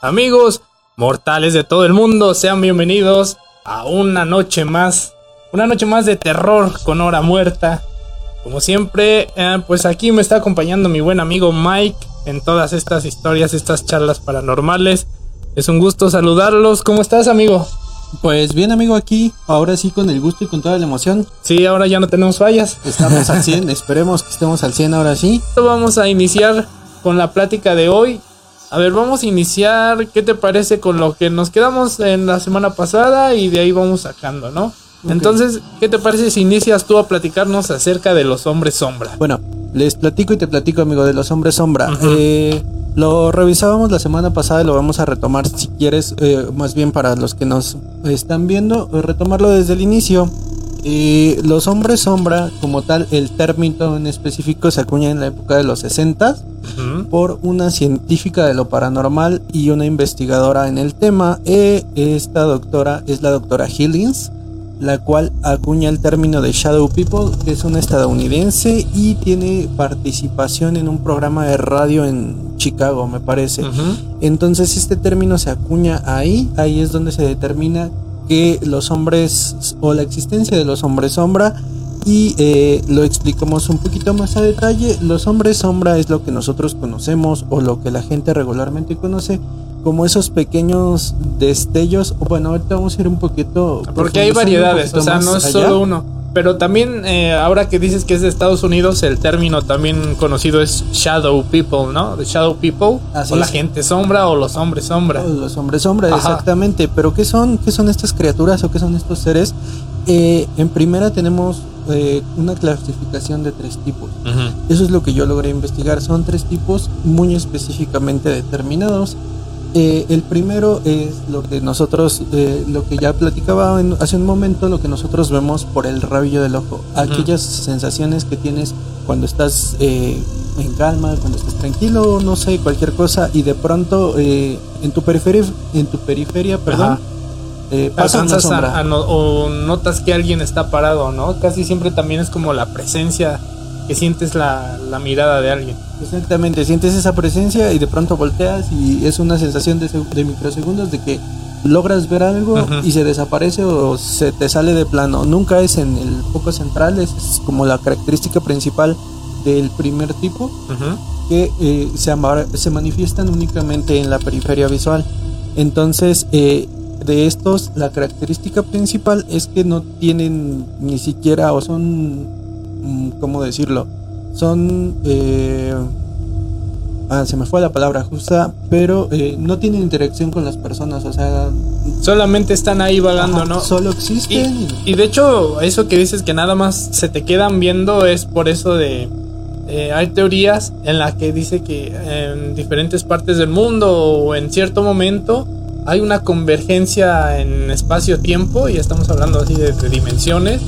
Amigos, mortales de todo el mundo, sean bienvenidos a una noche más, una noche más de terror con hora muerta. Como siempre, eh, pues aquí me está acompañando mi buen amigo Mike en todas estas historias, estas charlas paranormales. Es un gusto saludarlos. ¿Cómo estás, amigo? Pues bien, amigo, aquí, ahora sí con el gusto y con toda la emoción. Sí, ahora ya no tenemos fallas. Estamos al 100, esperemos que estemos al 100 ahora sí. Vamos a iniciar con la plática de hoy. A ver, vamos a iniciar, ¿qué te parece con lo que nos quedamos en la semana pasada y de ahí vamos sacando, ¿no? Entonces, ¿qué te parece si inicias tú a platicarnos acerca de los hombres sombra? Bueno, les platico y te platico, amigo, de los hombres sombra. Eh, lo revisábamos la semana pasada y lo vamos a retomar si quieres, eh, más bien para los que nos están viendo, eh, retomarlo desde el inicio. Eh, los hombres sombra, como tal, el término en específico se acuña en la época de los 60 por una científica de lo paranormal y una investigadora en el tema. Eh, esta doctora es la doctora Hillings, la cual acuña el término de Shadow People, que es una estadounidense y tiene participación en un programa de radio en Chicago, me parece. Entonces este término se acuña ahí, ahí es donde se determina que los hombres o la existencia de los hombres sombra y eh, lo explicamos un poquito más a detalle. Los hombres sombra es lo que nosotros conocemos o lo que la gente regularmente conoce como esos pequeños destellos. Bueno, ahorita vamos a ir un poquito. Porque hay variedades, o sea, no es solo uno. Pero también, eh, ahora que dices que es de Estados Unidos, el término también conocido es Shadow People, ¿no? The Shadow People. o la gente sombra o los hombres sombra. los hombres sombra, exactamente. Pero ¿qué son, ¿qué son estas criaturas o qué son estos seres? Eh, en primera tenemos eh, una clasificación de tres tipos. Eso es lo que yo logré investigar. Son tres tipos muy específicamente determinados. Eh, el primero es lo que nosotros, eh, lo que ya platicaba hace un momento, lo que nosotros vemos por el rabillo del ojo. Aquellas sensaciones que tienes cuando estás eh, en calma, cuando estás tranquilo, no sé, cualquier cosa, y de pronto en tu periferia, en tu periferia, perdón, pasa una sombra. o notas que alguien está parado, ¿no? Casi siempre también es como la presencia que sientes la, mirada de alguien. Exactamente, sientes esa presencia y de pronto volteas y es una sensación de, de microsegundos de que logras ver algo y se desaparece o se te sale de plano. Nunca es en el foco central, es, como la característica principal del primer tipo que eh, se, se manifiestan únicamente en la periferia visual. Entonces, eh, de estos, la característica principal es que no tienen ni siquiera o son ¿cómo decirlo? Son... Eh, ah, se me fue la palabra justa, pero eh, no tienen interacción con las personas, o sea... Solamente están ahí vagando, ¿no? Solo existen. Y, de hecho, eso que dices que nada más se te quedan viendo es por eso de... Eh, hay teorías en las que dice que en diferentes partes del mundo o en cierto momento hay una convergencia en espacio-tiempo, y estamos hablando así de, de dimensiones,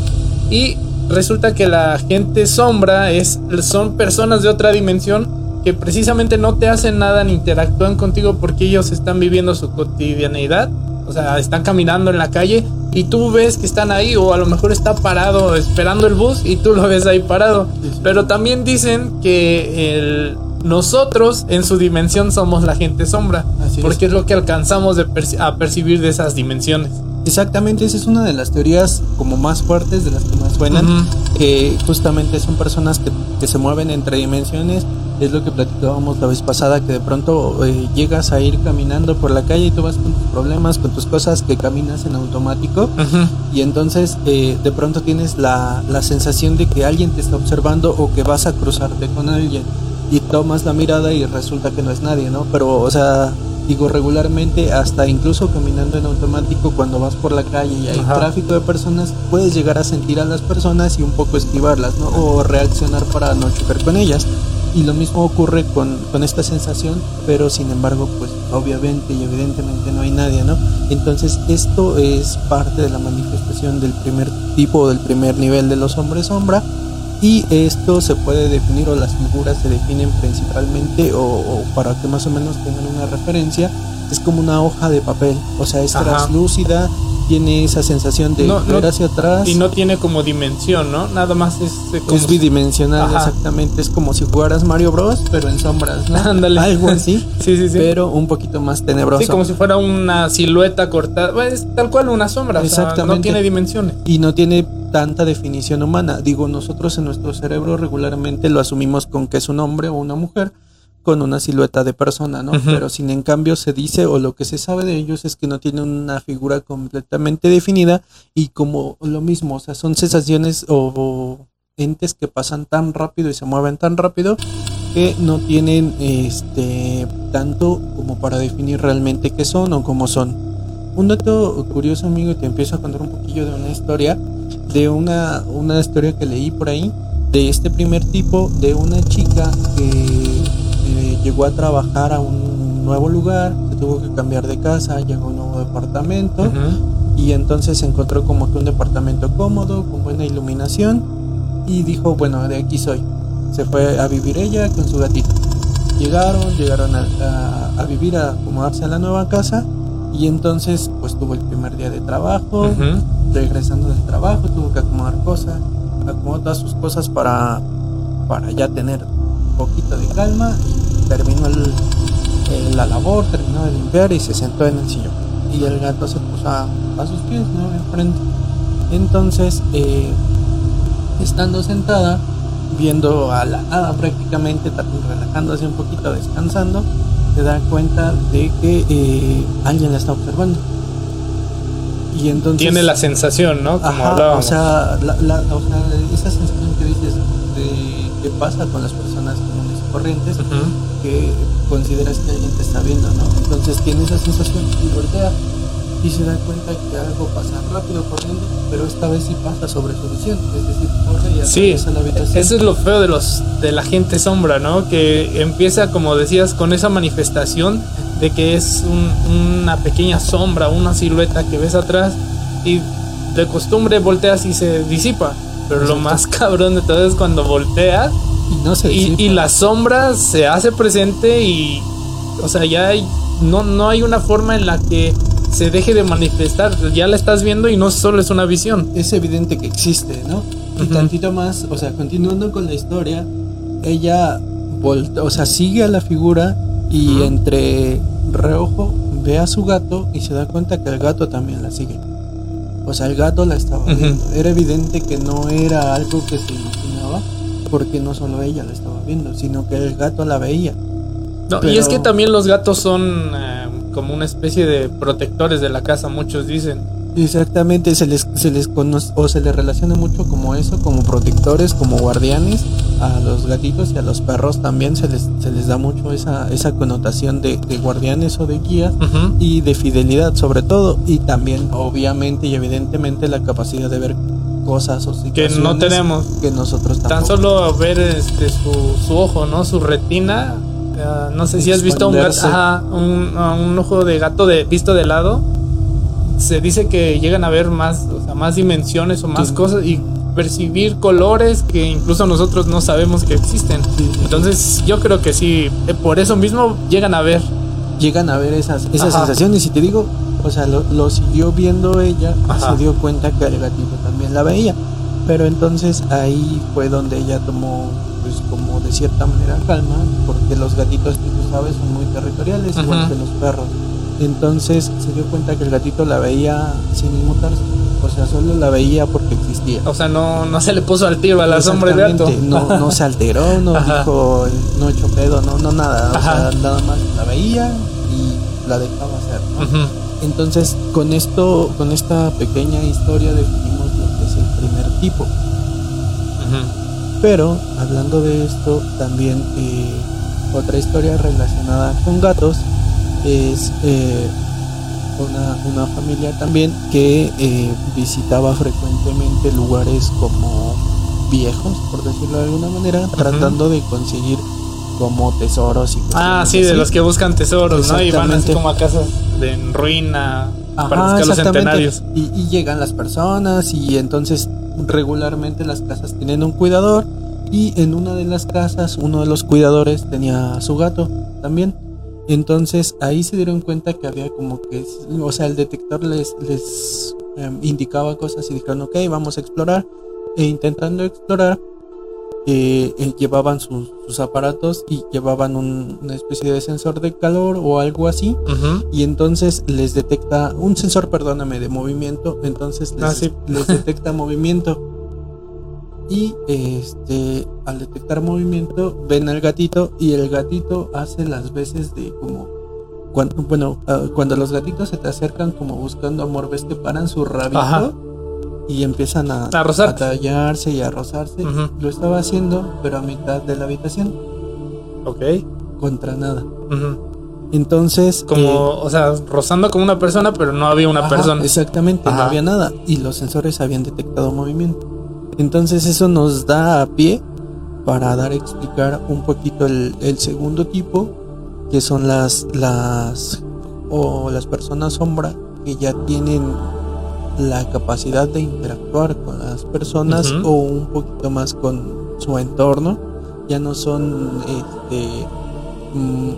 y resulta que la gente sombra es, son personas de otra dimensión que precisamente no te hacen nada ni interactúan contigo porque ellos están viviendo su cotidianeidad. O sea, están caminando en la calle y tú ves que están ahí o a lo mejor está parado esperando el bus y tú lo ves ahí parado. Pero también dicen que el, nosotros en su dimensión somos la gente sombra porque es. lo que alcanzamos a percibir de esas dimensiones. Exactamente, esa es una de las teorías como más fuertes, de las que más suenan, que justamente son personas que, que, se mueven entre dimensiones. Es lo que platicábamos la vez pasada, que de pronto eh, llegas a ir caminando por la calle y tú vas con tus problemas, con tus cosas, que caminas en automático. Y entonces eh, de pronto tienes la, la sensación de que alguien te está observando o que vas a cruzarte con alguien. Y tomas la mirada y resulta que no es nadie, ¿no? Pero, o sea, digo regularmente hasta incluso caminando en automático cuando vas por la calle y hay tráfico de personas puedes llegar a sentir a las personas y un poco esquivarlas ¿no? o reaccionar para no chocar con ellas. Y lo mismo ocurre con, con, esta sensación pero sin embargo pues obviamente y evidentemente no hay nadie no entonces esto es parte de la manifestación del primer tipo o del primer nivel de los hombres sombra y esto se puede definir o las figuras se definen principalmente o, para que más o menos tengan una referencia es como una hoja de papel o sea es translúcida tiene esa sensación de ver hacia atrás. Y no tiene como dimensión, ¿no? Nada más es eh, Es bidimensional, exactamente. Es como si jugaras Mario Bros, pero en sombras, ¿no? Ándale. Algo así. sí, sí, sí. Pero un poquito más tenebroso. Sí, como si fuera una silueta cortada. Es tal cual una sombra. Exactamente. no tiene dimensiones. Y no tiene tanta definición humana. Digo, nosotros en nuestro cerebro regularmente lo asumimos con que es un hombre o una mujer con una silueta de persona, ¿no? Pero sin en cambio se dice o lo que se sabe de ellos es que no tienen una figura completamente definida y como lo mismo, o sea, son sensaciones o, entes que pasan tan rápido y se mueven tan rápido que no tienen este tanto como para definir realmente qué son o cómo son. Un dato curioso, amigo, te empiezo a contar un poquillo de una historia, de una, una historia que leí por ahí, de este primer tipo, de una chica que llegó a trabajar a un nuevo lugar, se tuvo que cambiar de casa, llegó a un nuevo departamento y entonces se encontró como que un departamento cómodo, con buena iluminación y dijo, bueno, de aquí soy. Se fue a vivir ella con su gatito. Llegaron, llegaron a, vivir, a acomodarse a la nueva casa y entonces pues tuvo el primer día de trabajo, regresando del trabajo, tuvo que acomodar cosas, acomodó todas sus cosas para, para ya tener un poquito de calma terminó la labor, terminó de limpiar y se sentó en el sillón. Y el gato se puso a, sus pies, ¿no? Enfrente. Entonces, eh, estando sentada, viendo a la nada prácticamente, relajándose un poquito, descansando, se da cuenta de que eh, alguien la está observando. Y entonces. Tiene la sensación, ¿no? Como O sea, la, o sea, esa sensación que dices de qué pasa con las personas corrientes que consideras que alguien te está viendo, ¿no? Entonces tiene esa sensación y voltea y se da cuenta que algo pasa rápido corriendo, pero esta vez sí pasa sobre su visión, es decir, corre y sí, la habitación. Eso es lo feo de los de la gente sombra, ¿no? Que empieza, como decías, con esa manifestación de que es una pequeña sombra, una silueta que ves atrás y de costumbre volteas y se disipa. Pero lo más cabrón de todo es cuando volteas y, no sé, y, la sombra se hace presente y, o sea, ya hay, no, no hay una forma en la que se deje de manifestar. Ya la estás viendo y no solo es una visión. Es evidente que existe, ¿no? Y tantito más, o sea, continuando con la historia, ella volta, o sea, sigue a la figura y entre reojo ve a su gato y se da cuenta que el gato también la sigue. O sea, el gato la estaba viendo. Era evidente que no era algo que se imaginaba porque no solo ella la estaba viendo, sino que el gato la veía. No, y es que también los gatos son eh, como una especie de protectores de la casa, muchos dicen. Exactamente, se les, se les conoce o se les relaciona mucho como eso, como protectores, como guardianes. A los gatitos y a los perros también se les, se les da mucho esa, esa connotación de, guardianes o de guías y de fidelidad sobre todo. Y también, obviamente y evidentemente, la capacidad de ver cosas o que no tenemos que nosotros tan solo ver este su, ojo no su retina no sé si has visto un, un, ojo de gato de visto de lado se dice que llegan a ver más o sea, más dimensiones o más cosas y percibir colores que incluso nosotros no sabemos que existen. Entonces yo creo que sí eh, por eso mismo llegan a ver. Llegan a ver esas esas sensaciones. Y te digo o sea, lo, siguió viendo ella y se dio cuenta que el gatito también la veía. Pero entonces ahí fue donde ella tomó, pues como de cierta manera calma, porque los gatitos, tú sabes, son muy territoriales, igual que los perros. Entonces se dio cuenta que el gatito la veía sin inmutarse. O sea, solo la veía porque existía. O sea, no, no se le puso al tiro a la sombra de gato. No, no se alteró, no dijo, no echó pedo, no, no nada. O sea, nada más la veía y la dejaba hacer. ¿no? Entonces, con esto, con esta pequeña historia definimos lo que es el primer tipo. Pero, hablando de esto, también eh, otra historia relacionada con gatos es eh, una, familia también que eh, visitaba frecuentemente lugares como viejos, por decirlo de alguna manera, tratando de conseguir como tesoros y Ah, sí, de los que buscan tesoros, ¿no? Y van así como a casas de ruina para buscar los centenarios. Y, y, llegan las personas y entonces regularmente las casas tienen un cuidador y en una de las casas uno de los cuidadores tenía a su gato también. Entonces ahí se dieron cuenta que había como que, o sea, el detector les, les em, indicaba cosas y dijeron, ok, vamos a explorar. E intentando explorar, eh, eh, llevaban sus, aparatos y llevaban una especie de sensor de calor o algo así. Y entonces les detecta, un sensor, perdóname, de movimiento. Entonces les, ah, les detecta movimiento. Y este, al detectar movimiento, ven al gatito y el gatito hace las veces de como cuando, bueno, ah, cuando los gatitos se te acercan como buscando amor, ves que paran su rabito y empiezan a, a, tallarse y a rozarse. Lo estaba haciendo, pero a mitad de la habitación. Ok. Contra nada. Entonces. Como, eh, o sea, rozando como una persona, pero no había una persona. Exactamente, no había nada. Y los sensores habían detectado movimiento. Entonces, eso nos da a pie para dar a explicar un poquito el, el segundo tipo, que son las, las, o las personas sombra que ya tienen la capacidad de interactuar con las personas o un poquito más con su entorno. Ya no son, este, mm,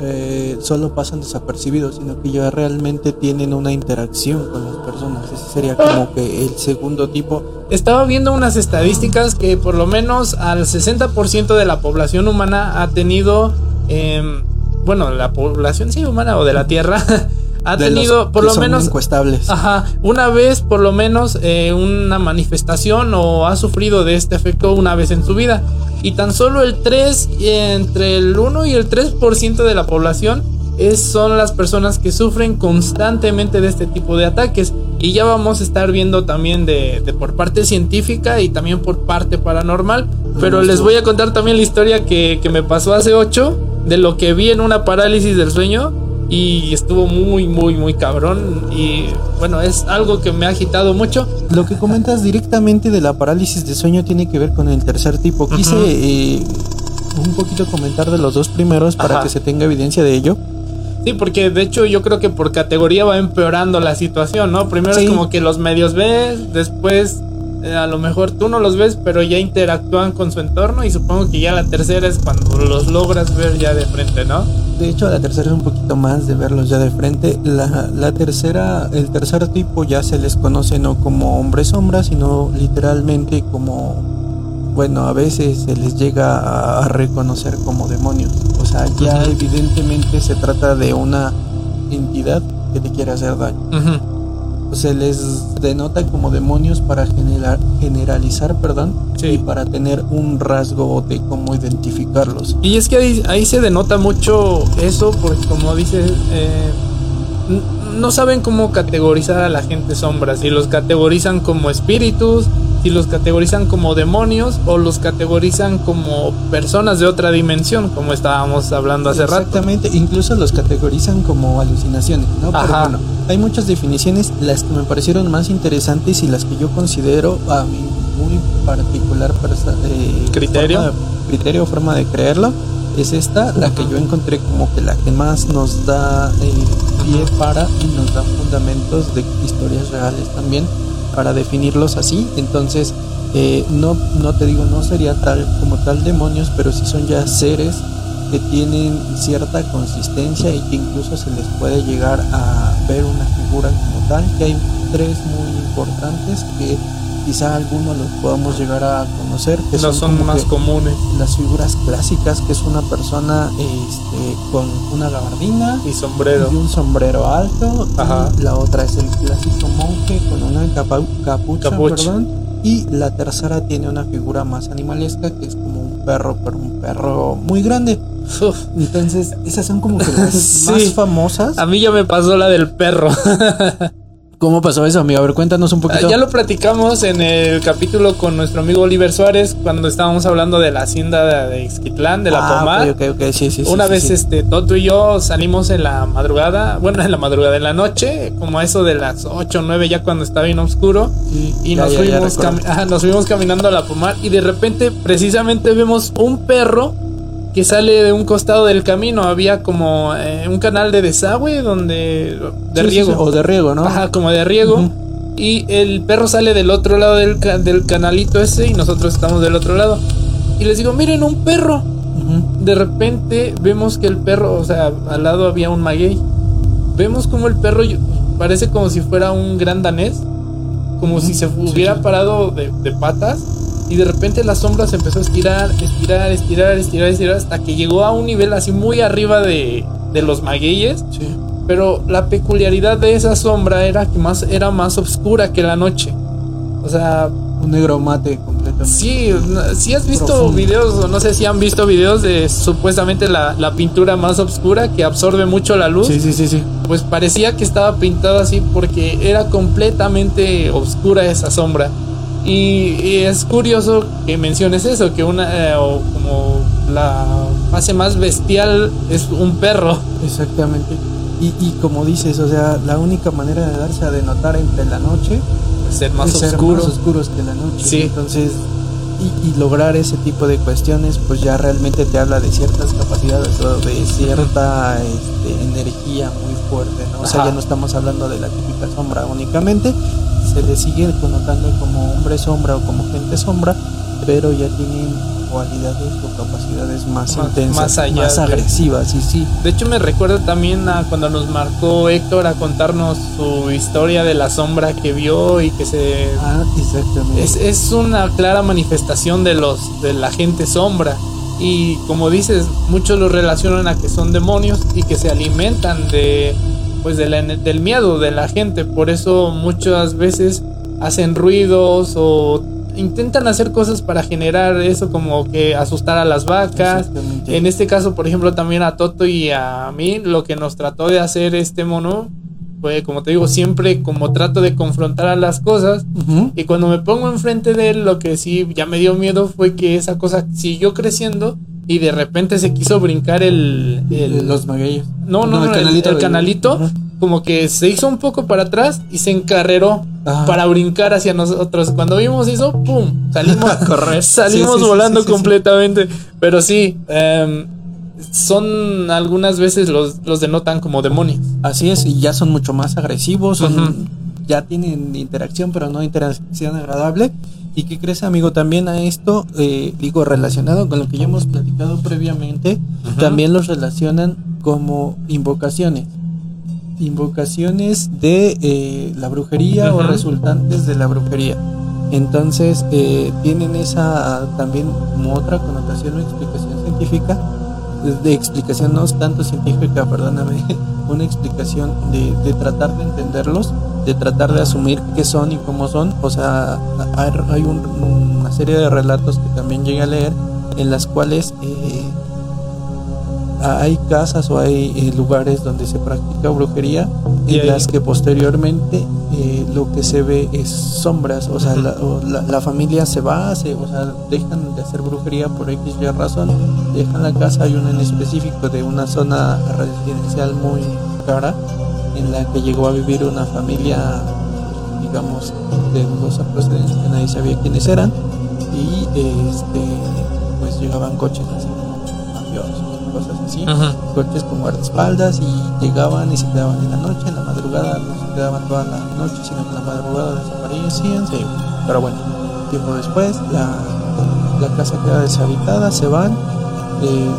eh, solo pasan desapercibidos, sino que ya realmente tienen una interacción con las personas. Ese sería como que el segundo tipo. Estaba viendo unas estadísticas que por lo menos al 60% de la población humana ha tenido, em, bueno, la población sí humana o de la Tierra ha tenido por lo menos ajá, una vez por lo menos eh, una manifestación o ha sufrido de este efecto una vez en su vida. Y tan solo el 3 entre el 1 y el 3% de la población es, son las personas que sufren constantemente de este tipo de ataques. Y ya vamos a estar viendo también de, por parte científica y también por parte paranormal. Pero les voy a contar también la historia que, que me pasó hace 8 de lo que vi en una parálisis del sueño y estuvo muy, muy, muy cabrón. Y bueno, es algo que me ha agitado mucho. Lo que comentas directamente de la parálisis de sueño tiene que ver con el tercer tipo. Quise eh, un poquito comentar de los dos primeros para que se tenga evidencia de ello. Sí, porque de hecho yo creo que por categoría va empeorando la situación, ¿no? Primero es como que los medios ves, después eh, a lo mejor tú no los ves, pero ya interactúan con su entorno y supongo que ya la tercera es cuando los logras ver ya de frente, ¿no? De hecho, la tercera es un poquito más de verlos ya de frente. La, la tercera, el tercer tipo ya se les conoce no como hombre sombra, sino literalmente como, bueno, a veces se les llega a, reconocer como demonios. O sea, ya evidentemente se trata de una entidad que te quiere hacer daño se les denota como demonios para generar, generalizar, perdón, y para tener un rasgo de cómo identificarlos. Y es que ahí, se denota mucho eso, porque como dices, eh, no saben cómo categorizar a la gente sombra, si los categorizan como espíritus, si los categorizan como demonios o los categorizan como personas de otra dimensión, como estábamos hablando hace rato. Exactamente, incluso los categorizan como alucinaciones, ¿no? bueno, hay muchas definiciones, las que me parecieron más interesantes y las que yo considero a mi muy particular eh, criterio, forma, criterio forma de creerlo es esta, la que yo encontré como que la que más nos da eh, pie para y nos da fundamentos de historias reales también para definirlos así. Entonces, eh, no, no te digo, no sería tal como tal demonios, pero sí son ya seres que tienen cierta consistencia y que incluso se les puede llegar a ver una figura como tal, que hay tres muy importantes que quizá algunos los podamos llegar a conocer, que no son, más comunes. Las figuras clásicas, que es una persona este, con una gabardina y sombrero. Y un sombrero alto. la otra es el clásico monje con una capucha, Perdón, y la tercera tiene una figura más animalesca, que es como un perro, pero un perro muy grande. Entonces, esas son como que las más famosas. A mí ya me pasó la del perro. ¿Cómo pasó eso, amigo? A ver, cuéntanos un poquito. Ya lo platicamos en el capítulo con nuestro amigo Oliver Suárez cuando estábamos hablando de la hacienda de Ixquitlán, de la ah, Pomar. Ok, ok, sí, sí. Una vez, este, Toto y yo salimos en la madrugada, bueno, en la madrugada de la noche, como a eso de las 8 o 9, ya cuando estaba bien oscuro. y nos, fuimos nos fuimos caminando a la Pomar y de repente, precisamente, vemos un perro que sale de un costado del camino. Había como eh, un canal de desagüe donde. de riego. o de riego, ¿no? Ajá, como de riego. Y el perro sale del otro lado del, del, canalito ese y nosotros estamos del otro lado. Y les digo, miren, un perro. De repente vemos que el perro, o sea, al lado había un maguey. Vemos como el perro parece como si fuera un gran danés, como si se hubiera parado de, de patas y de repente la sombra se empezó a estirar, estirar, estirar, estirar, estirar, hasta que llegó a un nivel así muy arriba de, de los magueyes. Sí. Pero la peculiaridad de esa sombra era que más, era más oscura que la noche. O sea, Un negro mate completamente. sí, si has visto Profundo. videos, o no sé si han visto videos de supuestamente la, la pintura más oscura que absorbe mucho la luz. Sí, sí, sí, sí. Pues parecía que estaba pintado así porque era completamente oscura esa sombra. Y, y es curioso que menciones eso, que una, eh, o como la fase más bestial es un perro. Exactamente. Y, y como dices, o sea, la única manera de darse a denotar entre la noche Ser más es ser oscuro. más oscuros que la noche. Sí. Entonces, y, y lograr ese tipo de cuestiones, pues ya realmente te habla de ciertas capacidades o de cierta este, energía muy fuerte, ¿no? O sea, Ajá. ya no estamos hablando de la típica sombra únicamente, se le sigue connotando como hombre sombra o como gente sombra, pero ya tienen cualidades o capacidades más, Más- intensas, más allá más de- agresivas, sí, sí. De hecho, me recuerda también a cuando nos marcó Héctor a contarnos su historia de la sombra que vio y que se Ah, exactamente. es, es una clara manifestación de los de la gente sombra y como dices muchos lo relacionan a que son demonios y que se alimentan de pues de la- del miedo de la gente. Por eso muchas veces hacen ruidos o intentan hacer cosas para generar eso como que asustar a las vacas. En este caso por ejemplo también a Toto y a mí lo que nos trató de hacer este mono fue como te digo siempre como trato de confrontar a las cosas. Y cuando me pongo enfrente de él, lo que sí ya me dio miedo fue que esa cosa siguió creciendo y de repente se quiso brincar el. el- los magueyos. no, no, no, el, el canalito. Como que se hizo un poco para atrás y se encarreró Ajá. para brincar hacia nosotros. Cuando vimos eso, ¡pum! Salimos a correr. Salimos Sí, sí, sí, volando sí, completamente. Pero sí, em, son algunas veces los, los denotan como demonios. Así es, y ya son mucho más agresivos, son, ya tienen interacción, pero no interacción agradable. ¿Y qué crees, amigo? También a esto, eh, digo, relacionado con lo que ya hemos platicado previamente, también los relacionan como invocaciones. Invocaciones de eh, la brujería o resultantes de la brujería. Entonces, eh, tienen esa también como otra connotación o explicación científica, de explicación no tanto científica, perdóname, una explicación de, de tratar de entenderlos, de tratar de asumir qué son y cómo son. O sea, hay, hay un- una serie de relatos que también llegué a leer en las cuales eh, hay casas o hay eh, lugares donde se practica brujería Y en ahí- las que posteriormente eh, lo que se ve es sombras, o sea, la, o la- la familia se va, se, o sea, dejan de hacer brujería por X y razón, dejan la casa, hay una en específico de una zona residencial muy cara en la que llegó a vivir una familia, digamos, de dudosa procedencia, que nadie sabía quiénes eran, y este, pues llegaban coches así mafiosos, cosas así coches con guardaespaldas y llegaban y se quedaban en la noche, en la madrugada no se quedaban toda la noche, sino que en la madrugada desaparecían, sí. pero bueno, tiempo después la, la casa queda deshabitada, se van, eh,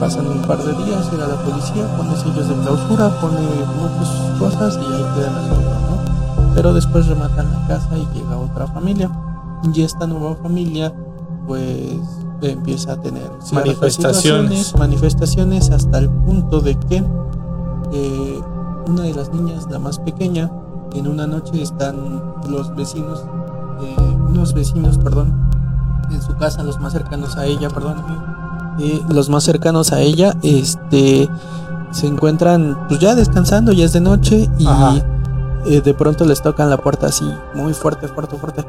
pasan un par de días, llega la policía, pone sellos de clausura, pone muchas cosas y ahí queda el asunto, ¿no? Pero después rematan la casa y llega otra familia, y esta nueva familia pues empieza a tener Manifestaciones. manifestaciones hasta el punto de que eh, una de las niñas, la más pequeña, en una noche están los vecinos, eh, unos vecinos, perdón, en su casa, los más cercanos a ella, perdón, eh, los más cercanos a ella, este, se encuentran pues ya descansando, ya es de noche y eh, de pronto les tocan la puerta así, muy fuerte, fuerte, fuerte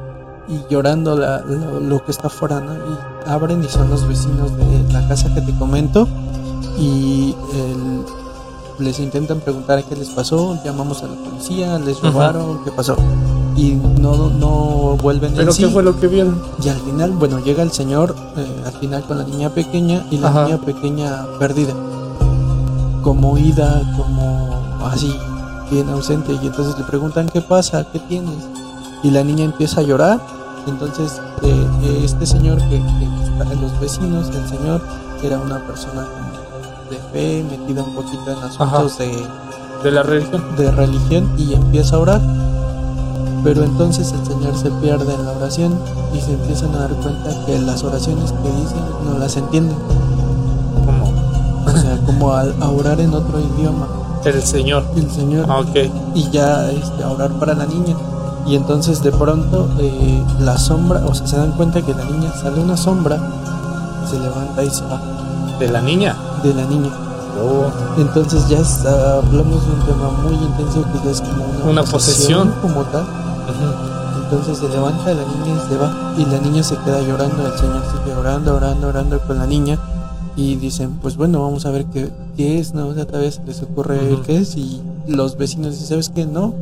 y llorando la- lo, lo que está afuera, ¿no? Y abren y son los vecinos de la casa que te comento y el- les intentan preguntar qué les pasó, llamamos a la policía, les Ajá. robaron, qué pasó y no no vuelven en Pero sí. ¿qué fue lo que vieron? y al final, bueno, llega el señor eh, al final con la niña pequeña y la Ajá. niña pequeña perdida, como ida, como así, bien ausente. Y entonces le preguntan qué pasa, qué tienes. Y la niña empieza a llorar. Entonces eh, este señor que, en los vecinos, el señor era una persona de fe, metida un poquito en asuntos de, de la religión. De religión y empieza a orar. Pero entonces el Señor se pierde en la oración y se empiezan a dar cuenta que las oraciones que dicen no las entienden. ¿Cómo? O sea, como a, a orar en otro idioma. El Señor. El Señor. Ah, ok. Y ya este, a orar para la niña. Y entonces de pronto eh, la sombra, o sea, se dan cuenta que la niña sale una sombra, se levanta y se va ¿De la niña? de la niña. Oh. Entonces ya está, hablamos de un tema muy intenso que ya es como una, Una posesión. como tal. Entonces se levanta la niña y se va. Y la niña se queda llorando. El señor sigue orando, orando, orando con la niña. Y dicen, pues bueno, vamos a ver qué, qué es, ¿no? O sea, tal vez les ocurre Ujú. qué es. Y los vecinos dicen, ¿sabes qué? No.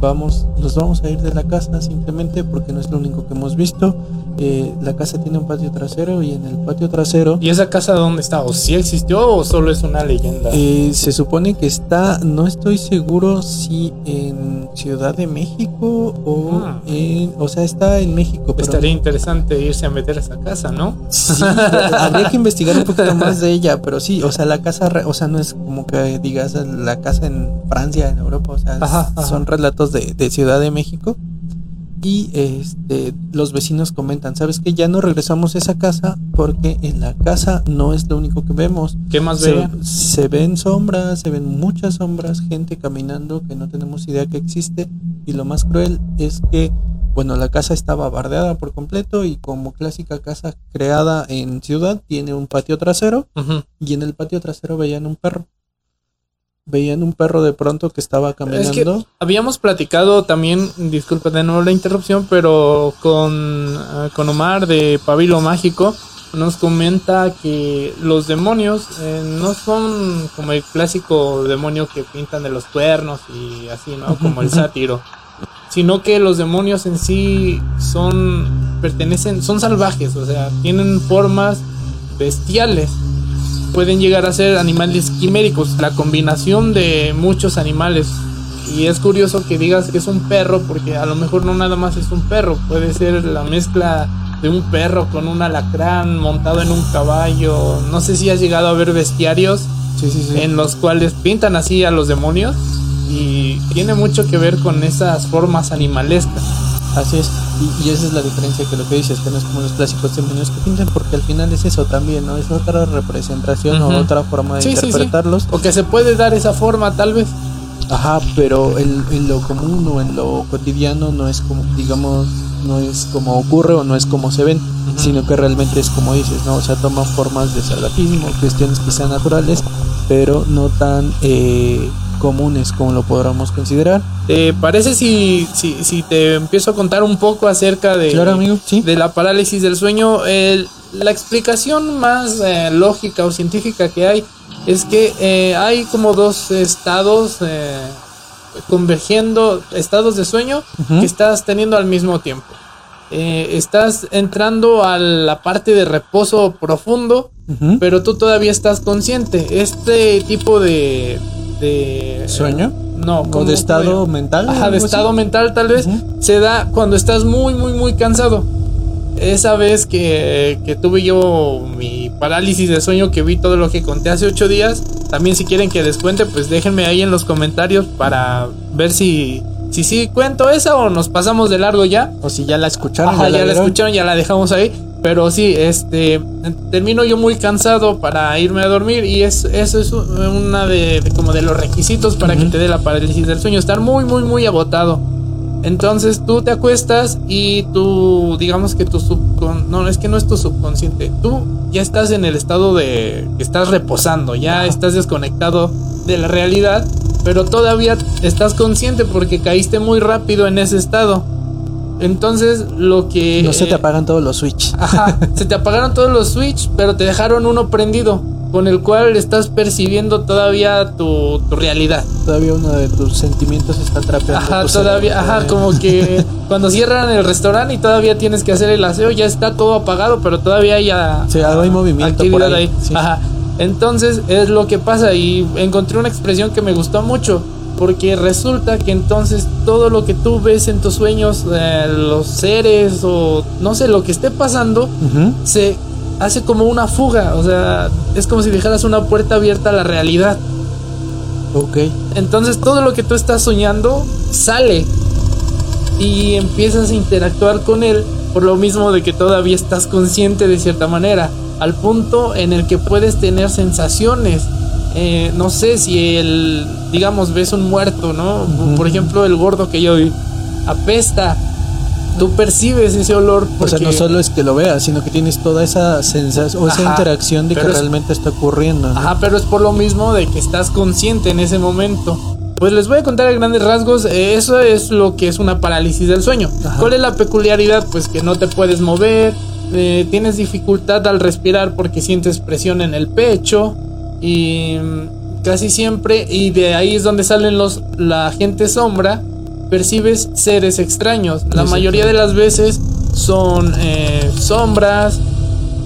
Vamos, nos vamos a ir de la casa simplemente porque no es lo único que hemos visto. Eh, la casa tiene un patio trasero y en el patio trasero ¿Y esa casa dónde está? ¿O sí existió o solo es una leyenda? Eh, se supone que está, no estoy seguro si en Ciudad de México o Ah. en, o sea, está en México, pero Estaría interesante irse a meter a esa casa, ¿no? sí, habría que investigar un poquito más de ella, pero sí, o sea, la casa, o sea, no es como que digas la casa en Francia, en Europa, o sea, Ajá, ajá. son relatos de, de Ciudad de México. Y este, los vecinos comentan, ¿sabes qué? Ya no regresamos a esa casa porque en la casa no es lo único que vemos. ¿Qué más Se, se ven sombras, se ven muchas sombras, gente caminando que no tenemos idea que existe. Y lo más cruel es que, bueno, la casa estaba bardeada por completo y como clásica casa creada en ciudad, tiene un patio trasero y en el patio trasero veían un perro. Veían un perro de pronto que estaba caminando. Habíamos platicado también, disculpa de nuevo la interrupción, pero con, eh, con Omar de Pabilo Mágico nos comenta que los demonios eh, no son como el clásico demonio que pintan de los cuernos y así, ¿no? Como el sátiro. Sino que los demonios en sí son, pertenecen, son salvajes, o sea, tienen formas bestiales pueden llegar a ser animales quiméricos, la combinación de muchos animales. Y es curioso que digas que es un perro, porque a lo mejor no nada más es un perro, puede ser la mezcla de un perro con un alacrán montado en un caballo. No sé si has llegado a ver bestiarios Sí, sí, sí. en los cuales pintan así a los demonios y tiene mucho que ver con esas formas animalescas. Así es. Y, y esa es la diferencia que lo que dices, que no es como los clásicos demonios que pintan, porque al final es eso también, ¿no? Es otra representación o otra forma de Sí, sí, sí. interpretarlos. O que se puede dar esa forma tal vez. Ajá, pero en, en lo común o en lo cotidiano no es como, digamos, no es como ocurre o no es como se ven, sino que realmente es como dices, ¿no? O sea, toman formas de salvajismo, cuestiones que sean naturales, pero no tan eh, comunes como lo podríamos considerar. ¿Te parece si, si, si te empiezo a contar un poco acerca de, Claro, amigo, sí. de la parálisis del sueño? El- la explicación más eh, lógica o científica que hay es que eh, hay como dos estados eh, convergiendo, estados de sueño que estás teniendo al mismo tiempo. Eh, estás entrando a la parte de reposo profundo pero tú todavía estás consciente. Este tipo de. De ¿Sueño? No, ¿O ¿cómo de estado fue? mental? Ajá, de así? estado mental tal vez se da cuando estás muy, muy, muy cansado. Esa vez que, que tuve yo mi parálisis de sueño, que vi todo lo que conté hace ocho días, también si quieren que les cuente, pues déjenme ahí en los comentarios para ver si si sí cuento esa o nos pasamos de largo ya. O si ya la escucharon. Ajá, ya, la, escucharon, ya la dejamos ahí. Pero sí, este, termino yo muy cansado para irme a dormir y es, eso es una de, de como de los requisitos para que te dé la parálisis del sueño, estar muy, muy, muy agotado. Entonces tú te acuestas y tú, digamos que tu subcon... No, es que no es tu subconsciente. Tú ya estás en el estado de que estás reposando, ya estás desconectado de la realidad, pero todavía estás consciente porque caíste muy rápido en ese estado. Entonces lo que... No se te eh, apagan todos los switch. Ajá, se te apagaron todos los switch, pero te dejaron uno prendido, con el cual estás percibiendo todavía tu, tu realidad. Todavía uno de tus sentimientos está trapeando. Ajá, todavía, cerebro, ajá, todavía. como que cuando cierran el restaurante y todavía tienes que hacer el aseo, ya está todo apagado, pero todavía hay, ah, Sí, algo hay movimiento por ahí, ahí. sí. Ajá. Entonces es lo que pasa y encontré una expresión que me gustó mucho. Porque resulta que entonces todo lo que tú ves en tus sueños, eh, los seres o no sé, lo que esté pasando, se hace como una fuga. O sea, es como si dejaras una puerta abierta a la realidad. Ok. Entonces todo lo que tú estás soñando sale y empiezas a interactuar con él por lo mismo de que todavía estás consciente de cierta manera, al punto en el que puedes tener sensaciones. Eh, no sé si el, digamos, ves un muerto, ¿no? Por ejemplo, el gordo que yo vi apesta. Tú percibes ese olor. O sea, no solo es que lo veas, sino que tienes toda esa sensación o esa interacción de que realmente está ocurriendo. Ajá, pero es por lo mismo de que estás consciente en ese momento. Pues les voy a contar a grandes rasgos, eh, eso es lo que es una parálisis del sueño. ¿Cuál es la peculiaridad? Pues que no te puedes mover, eh, tienes dificultad al respirar porque sientes presión en el pecho y casi siempre, y de ahí es donde salen los, la gente sombra, percibes seres extraños. La mayoría de las veces son eh, sombras,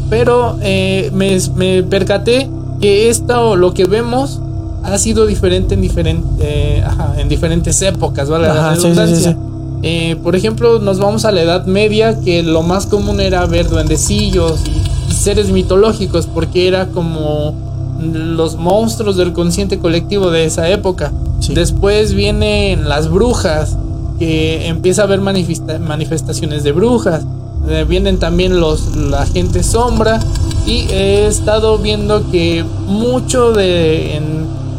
pero me, me percaté que esto, lo que vemos, ha sido diferente en, diferente, eh, en diferentes épocas, ¿vale? la redundancia. Eh, por ejemplo, nos vamos a la Edad Media, que lo más común era ver duendecillos y, seres mitológicos, porque era como los monstruos del consciente colectivo de esa época. Después vienen las brujas, que empieza a haber manifestaciones de brujas. Eh, vienen también los la gente sombra y he estado viendo que mucho de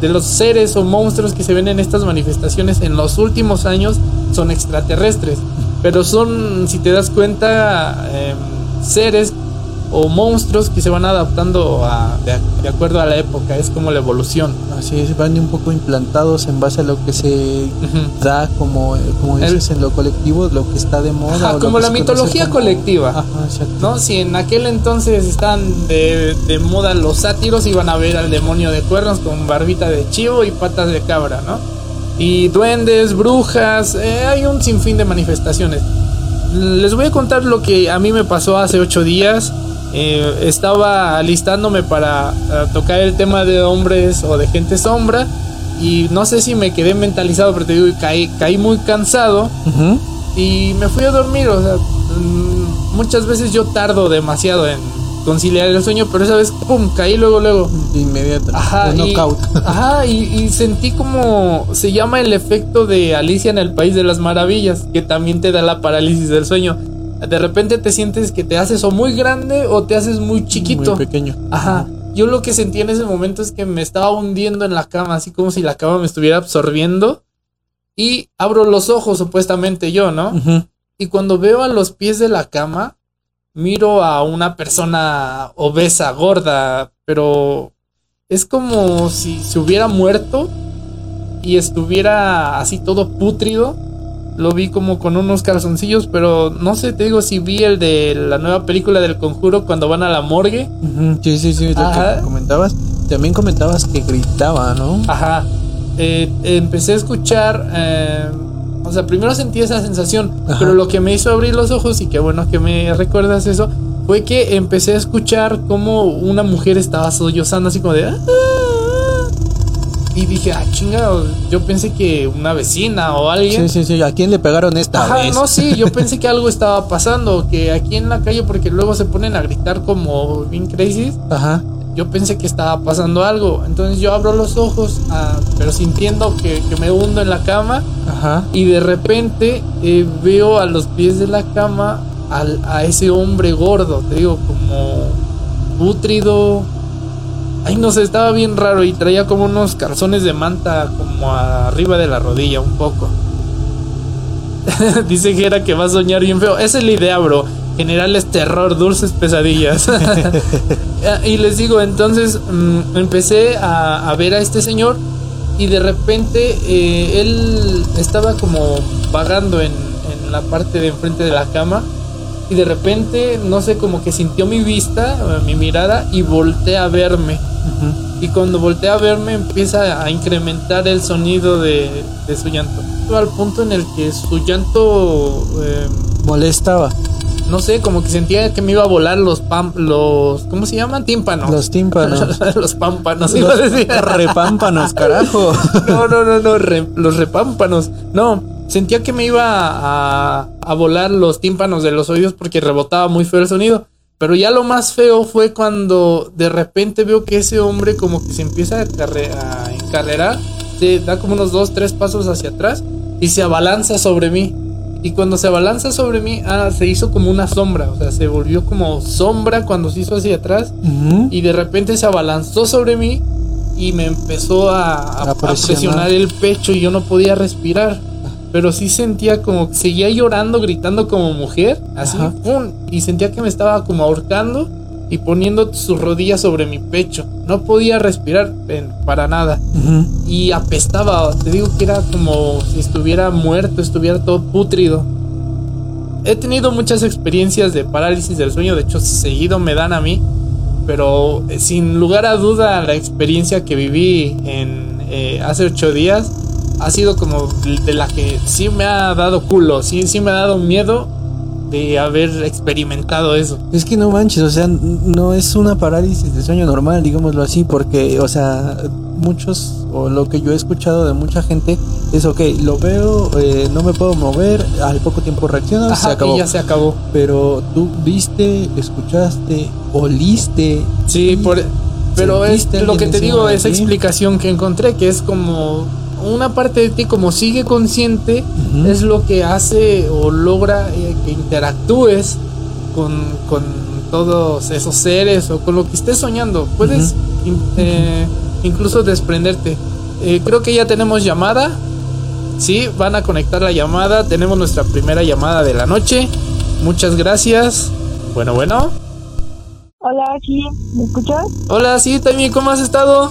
de los seres o monstruos que se ven en estas manifestaciones en los últimos años son extraterrestres. Pero son, si te das cuenta, em, seres o monstruos que se van adaptando a, de, acuerdo a la época, es como la evolución. Así es, van un poco implantados en base a lo que se da como, como dices en lo colectivo, lo que está de moda. como la mitología colectiva. ¿no? Si en aquel entonces están de, de, moda los sátiros, iban a ver al demonio de cuernos con barbita de chivo y patas de cabra, ¿no? Y duendes, brujas, eh, hay un sinfín de manifestaciones. Les voy a contar lo que a mí me pasó hace ocho días. Eh, estaba alistándome para eh, tocar el tema de hombres o de gente sombra. Y no sé si me quedé mentalizado, pero te digo, caí, caí muy cansado. Y me fui a dormir. O sea, mm, muchas veces yo tardo demasiado en conciliar el sueño, pero esa vez, pum, caí luego, luego. De inmediato. Ajá. Y, ajá, y, sentí como se llama el efecto de Alicia en el País de las Maravillas, que también te da la parálisis del sueño de repente te sientes que te haces o muy grande o te haces muy chiquito. Muy pequeño. Ajá. Yo lo que sentí en ese momento es que me estaba hundiendo en la cama, así como si la cama me estuviera absorbiendo. Y abro los ojos, supuestamente yo, ¿no? Y cuando veo a los pies de la cama, miro a una persona obesa, gorda, pero es como si se hubiera muerto y estuviera así todo pútrido lo vi como con unos calzoncillos, pero no sé, te digo si vi el de la nueva película del conjuro cuando van a la morgue. Sí, sí, sí, lo que comentabas. También comentabas que gritaba, ¿no? Ajá. Eh, empecé a escuchar, eh, o sea, primero sentí esa sensación, pero lo que me hizo abrir los ojos y qué bueno que me recuerdas eso, fue que empecé a escuchar como una mujer estaba sollozando así como de... Ah, y dije, ah, chinga, yo pensé que una vecina o alguien. Sí, sí, sí, ¿a quién le pegaron esta Ajá, no, sí, yo pensé que algo estaba pasando, que aquí en la calle, porque luego se ponen a gritar como bien crazy. Ajá. Yo pensé que estaba pasando algo. Entonces yo abro los ojos, ah, pero sintiendo que, me hundo en la cama. Ajá. Y de repente eh, veo a los pies de la cama al, a ese hombre gordo, te digo, como putrido, Ay, no sé, estaba bien raro y traía como unos calzones de manta como arriba de la rodilla, un poco. Dice que era que va a soñar bien feo. Esa es la idea, bro. Generales terror, dulces pesadillas. y les digo, entonces mm, empecé a, ver a este señor y de repente eh, él estaba como vagando en, la parte de enfrente de la cama y de repente, no sé, como que sintió mi vista, mi mirada y voltea a verme. Y cuando voltea a verme empieza a incrementar el sonido de, su llanto. Al punto en el que su llanto eh, molestaba. No sé, como que sentía que me iba a volar los pam, los ¿cómo se llaman? Tímpanos. Los tímpanos. los pámpanos. Los repámpanos, carajo. no, no, no, no, los repámpanos. No, sentía que me iba a, a volar los tímpanos de los oídos porque rebotaba muy feo el sonido. Pero ya lo más feo fue cuando de repente veo que ese hombre como que se empieza a, encarrerar se da como unos dos, tres pasos hacia atrás y se abalanza sobre mí. Y cuando se abalanza sobre mí, ah, se hizo como una sombra, o sea, se volvió como sombra cuando se hizo hacia atrás y de repente se abalanzó sobre mí y me empezó a, presionar. el pecho y yo no podía respirar. Pero sí sentía como seguía llorando, gritando como mujer, así, ¡pum! y sentía que me estaba como ahorcando y poniendo sus rodillas sobre mi pecho. No podía respirar para nada. Y apestaba, te digo que era como si estuviera muerto, estuviera todo putrido. He tenido muchas experiencias de parálisis del sueño, de hecho seguido me dan a mí, pero eh, sin lugar a duda la experiencia que viví en eh, hace ocho días ha sido como de la que sí me ha dado culo, sí, sí me ha dado miedo de haber experimentado eso. Es que no manches, o sea, no es una parálisis de sueño normal, digámoslo así, porque, o sea, muchos, o lo que yo he escuchado de mucha gente, es, ok, lo veo, eh, no me puedo mover, al poco tiempo reacciona, se acabó. Y ya se acabó. Pero tú viste, escuchaste, oliste. Sí, por, pero es lo que te digo, esa explicación que encontré, que es como una parte de ti como sigue consciente es lo que hace o logra eh, que interactúes con, todos esos seres o con lo que estés soñando. Puedes eh, incluso desprenderte. Eh, creo que ya tenemos llamada. Sí, van a conectar la llamada. Tenemos nuestra primera llamada de la noche. Muchas gracias. Bueno, bueno. Hola, sí, ¿me escuchas? Hola, sí, también, ¿cómo has estado?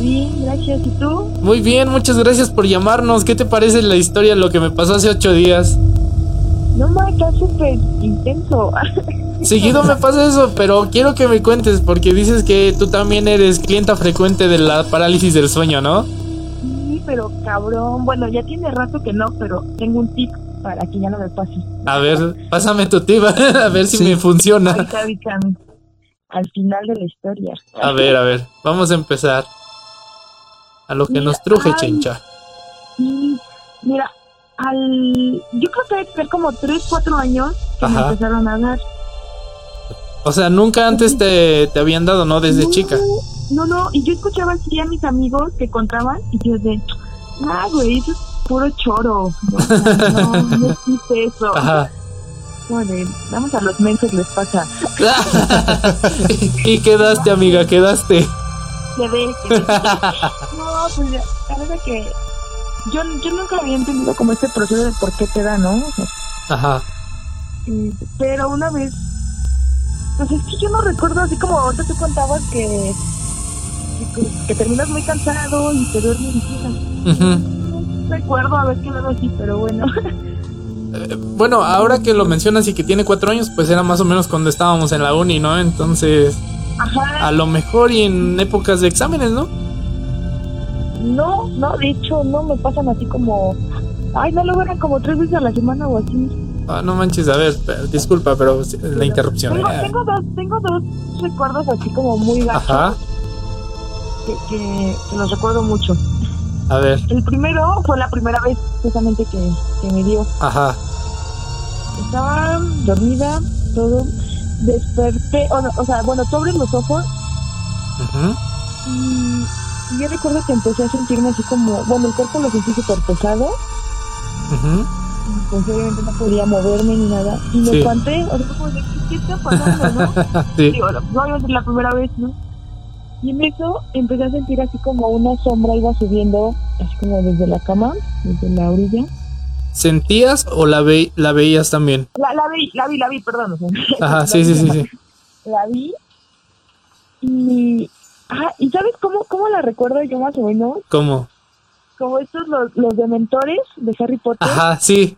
Bien, gracias. ¿Y tú? Muy bien, muchas gracias por llamarnos. ¿Qué te parece la historia, lo que me pasó hace ocho días? No, ma, está súper intenso. Seguido me pasa eso, pero quiero que me cuentes porque dices que tú también eres clienta frecuente de la parálisis del sueño, ¿no? Sí, pero cabrón. Bueno, ya tiene rato que no, pero tengo un tip para que ya no me pase. A ver, pásame tu tip, a ver si me funciona. al final de la historia. A ver, a ver, vamos a empezar a lo que nos truje, chencha. Mira, al, yo creo que que ser como 3, 4 años que me empezaron a dar. O sea, nunca antes te, te habían dado, ¿no? Desde chica. No, no, y yo escuchaba así a mis amigos que contaban y yo de, ah, güey, eso es puro choro. No, no, no, existe eso. Ajá. Joder, vamos a los mensos les pasa. y quedaste, amiga, quedaste. Quedé, quedé. No, pues la verdad que yo, yo nunca había entendido como este proceso de por qué te da, ¿no? Ajá. pero una vez, pues es que yo no recuerdo así como ahorita tú contabas que, que, terminas muy cansado y te duermes y uh recuerdo a ver así, pero bueno. Eh, bueno, ahora que lo mencionas y que tiene cuatro años, pues era más o menos cuando estábamos en la uni, ¿no? Entonces, Ajá. a lo mejor y en épocas de exámenes, ¿no? No, no, de hecho, no me pasan así como. Ay, no lo eran como tres veces a la semana o así. Ah, no manches, a ver, disculpa, pero la interrupción. Tengo, tengo, dos, tengo dos recuerdos así como muy gachos. Ajá. Que, que, los recuerdo mucho. A ver. El primero fue la primera vez justamente que, que me dio. Ajá. Estaba dormida, todo. Desperté, o, o sea, bueno, tú abres los ojos. Ajá. Y yo recuerdo que empecé a sentirme así como, bueno, el cuerpo lo sentí súper pesado. Pues obviamente no podía moverme ni nada. Y me espanté, o sea, como de, ¿qué está pasando, no? sí. Digo, no, ser la primera vez, ¿no? Y en eso empecé a sentir así como una sombra iba subiendo, así como desde la cama, desde la orilla. ¿Sentías o la, ve la veías también? La, la vi, la vi, la vi, perdón. Ajá, sí, sí, sí, sí. La vi y Ah, ¿y sabes cómo, cómo la recuerdo yo más o menos? ¿Cómo? Como estos los, los dementores de Harry Potter. Ajá, sí.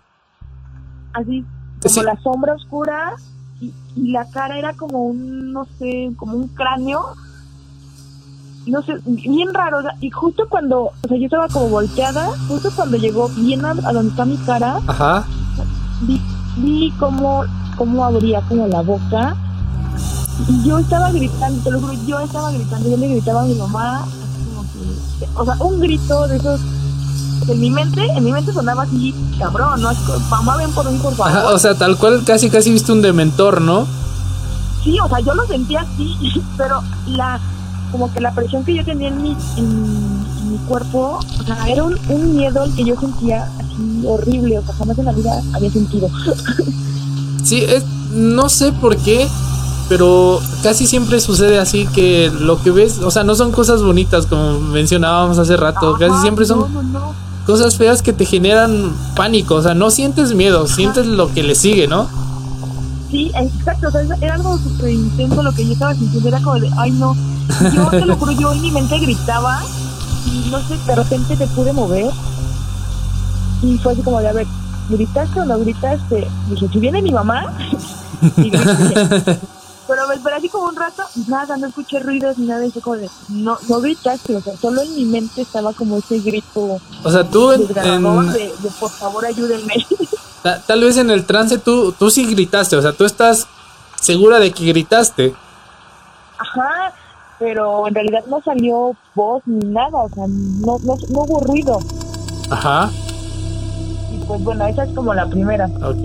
Así, como la sombra oscura y, la cara era como un, no sé, como un cráneo. No sé, bien raro. Y justo cuando, o sea, yo estaba como volteada, justo cuando llegó bien a, donde está mi cara, Ajá. vi, vi cómo, cómo abría como la boca y yo estaba gritando, te lo juro, yo estaba gritando, yo le gritaba a mi mamá, como que, o sea, un grito de esos en mi mente, en mi mente sonaba así, cabrón, ¿no? Mamá, ven por mí, por favor. o sea, tal cual casi casi viste un dementor, ¿no? Sí, o sea, yo lo sentía así, pero la, como que la presión que yo tenía en mi, en, mi cuerpo, o sea, era un, un miedo el que yo sentía así horrible, o sea, jamás en la vida había sentido. Sí, es, no sé por qué, pero casi siempre sucede así que lo que ves, o sea, no son cosas bonitas como mencionábamos hace rato, casi siempre son no, no, no. cosas feas que te generan pánico, o sea, no sientes miedo, sientes lo que le sigue, ¿no? Sí, exacto, o sea, era algo súper intenso lo que yo estaba sintiendo, era como de, ay no, yo te lo juro, yo en mi mente gritaba y no sé, de repente te pude mover y fue así como de, a ver, ¿gritaste o no gritaste? Dije, si viene mi mamá, y grité. Pero me esperé así como un rato, nada, no escuché ruidos ni nada, eso como de, no, no gritaste, o sea, solo en mi mente estaba como ese grito O sea, tú en- desgarrador en- de, de, por favor ayúdenme. Ta- tal vez en el trance tú, tú sí gritaste, o sea, tú estás segura de que gritaste. Ajá, pero en realidad no salió voz ni nada, o sea, no, no, no hubo ruido. Ajá, Y pues bueno, esa es como la primera. ok.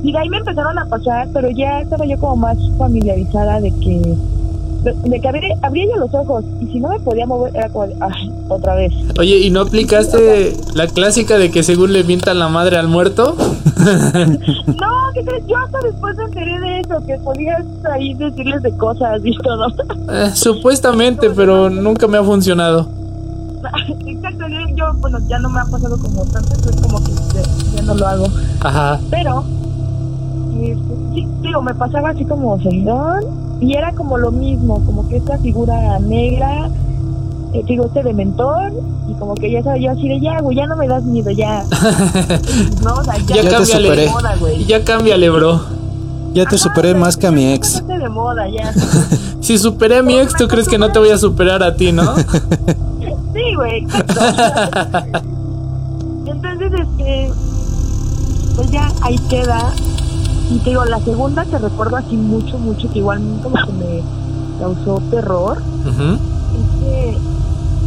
Y de ahí me empezaron a pasar, pero ya estaba yo como más familiarizada de que de, de que abría, abría yo los ojos y si no me podía mover era como ay, otra vez. Oye, ¿y no aplicaste la clásica de que según le mientan la madre al muerto? No, ¿qué crees? Yo hasta después me enteré de eso, que podías ahí decirles de cosas y todo. Eh, supuestamente, pero nunca me ha funcionado. Exacto, yo, bueno, ya no me ha pasado como tanto, entonces como que ya, no lo hago. Ajá, Pero, este, sí, digo, me pasaba así como seguidón y era como lo mismo, como que esta figura negra, eh, digo, este de mentor y como que ya sabía yo así de ya, güey, ya no me das miedo, ya. no, o sea, ya, Ya te cámbiale. moda, güey. ya cámbiale, bro. Ya te Ajá, superé más que a mi ex. de moda, ya. Si superé a mi ex, ¿tú crees que no te voy a superar a ti, no? Sí, güey. Entonces, este, pues ya ahí queda. Y te digo, la segunda que recuerdo así mucho, mucho, que igual como que me causó terror, es que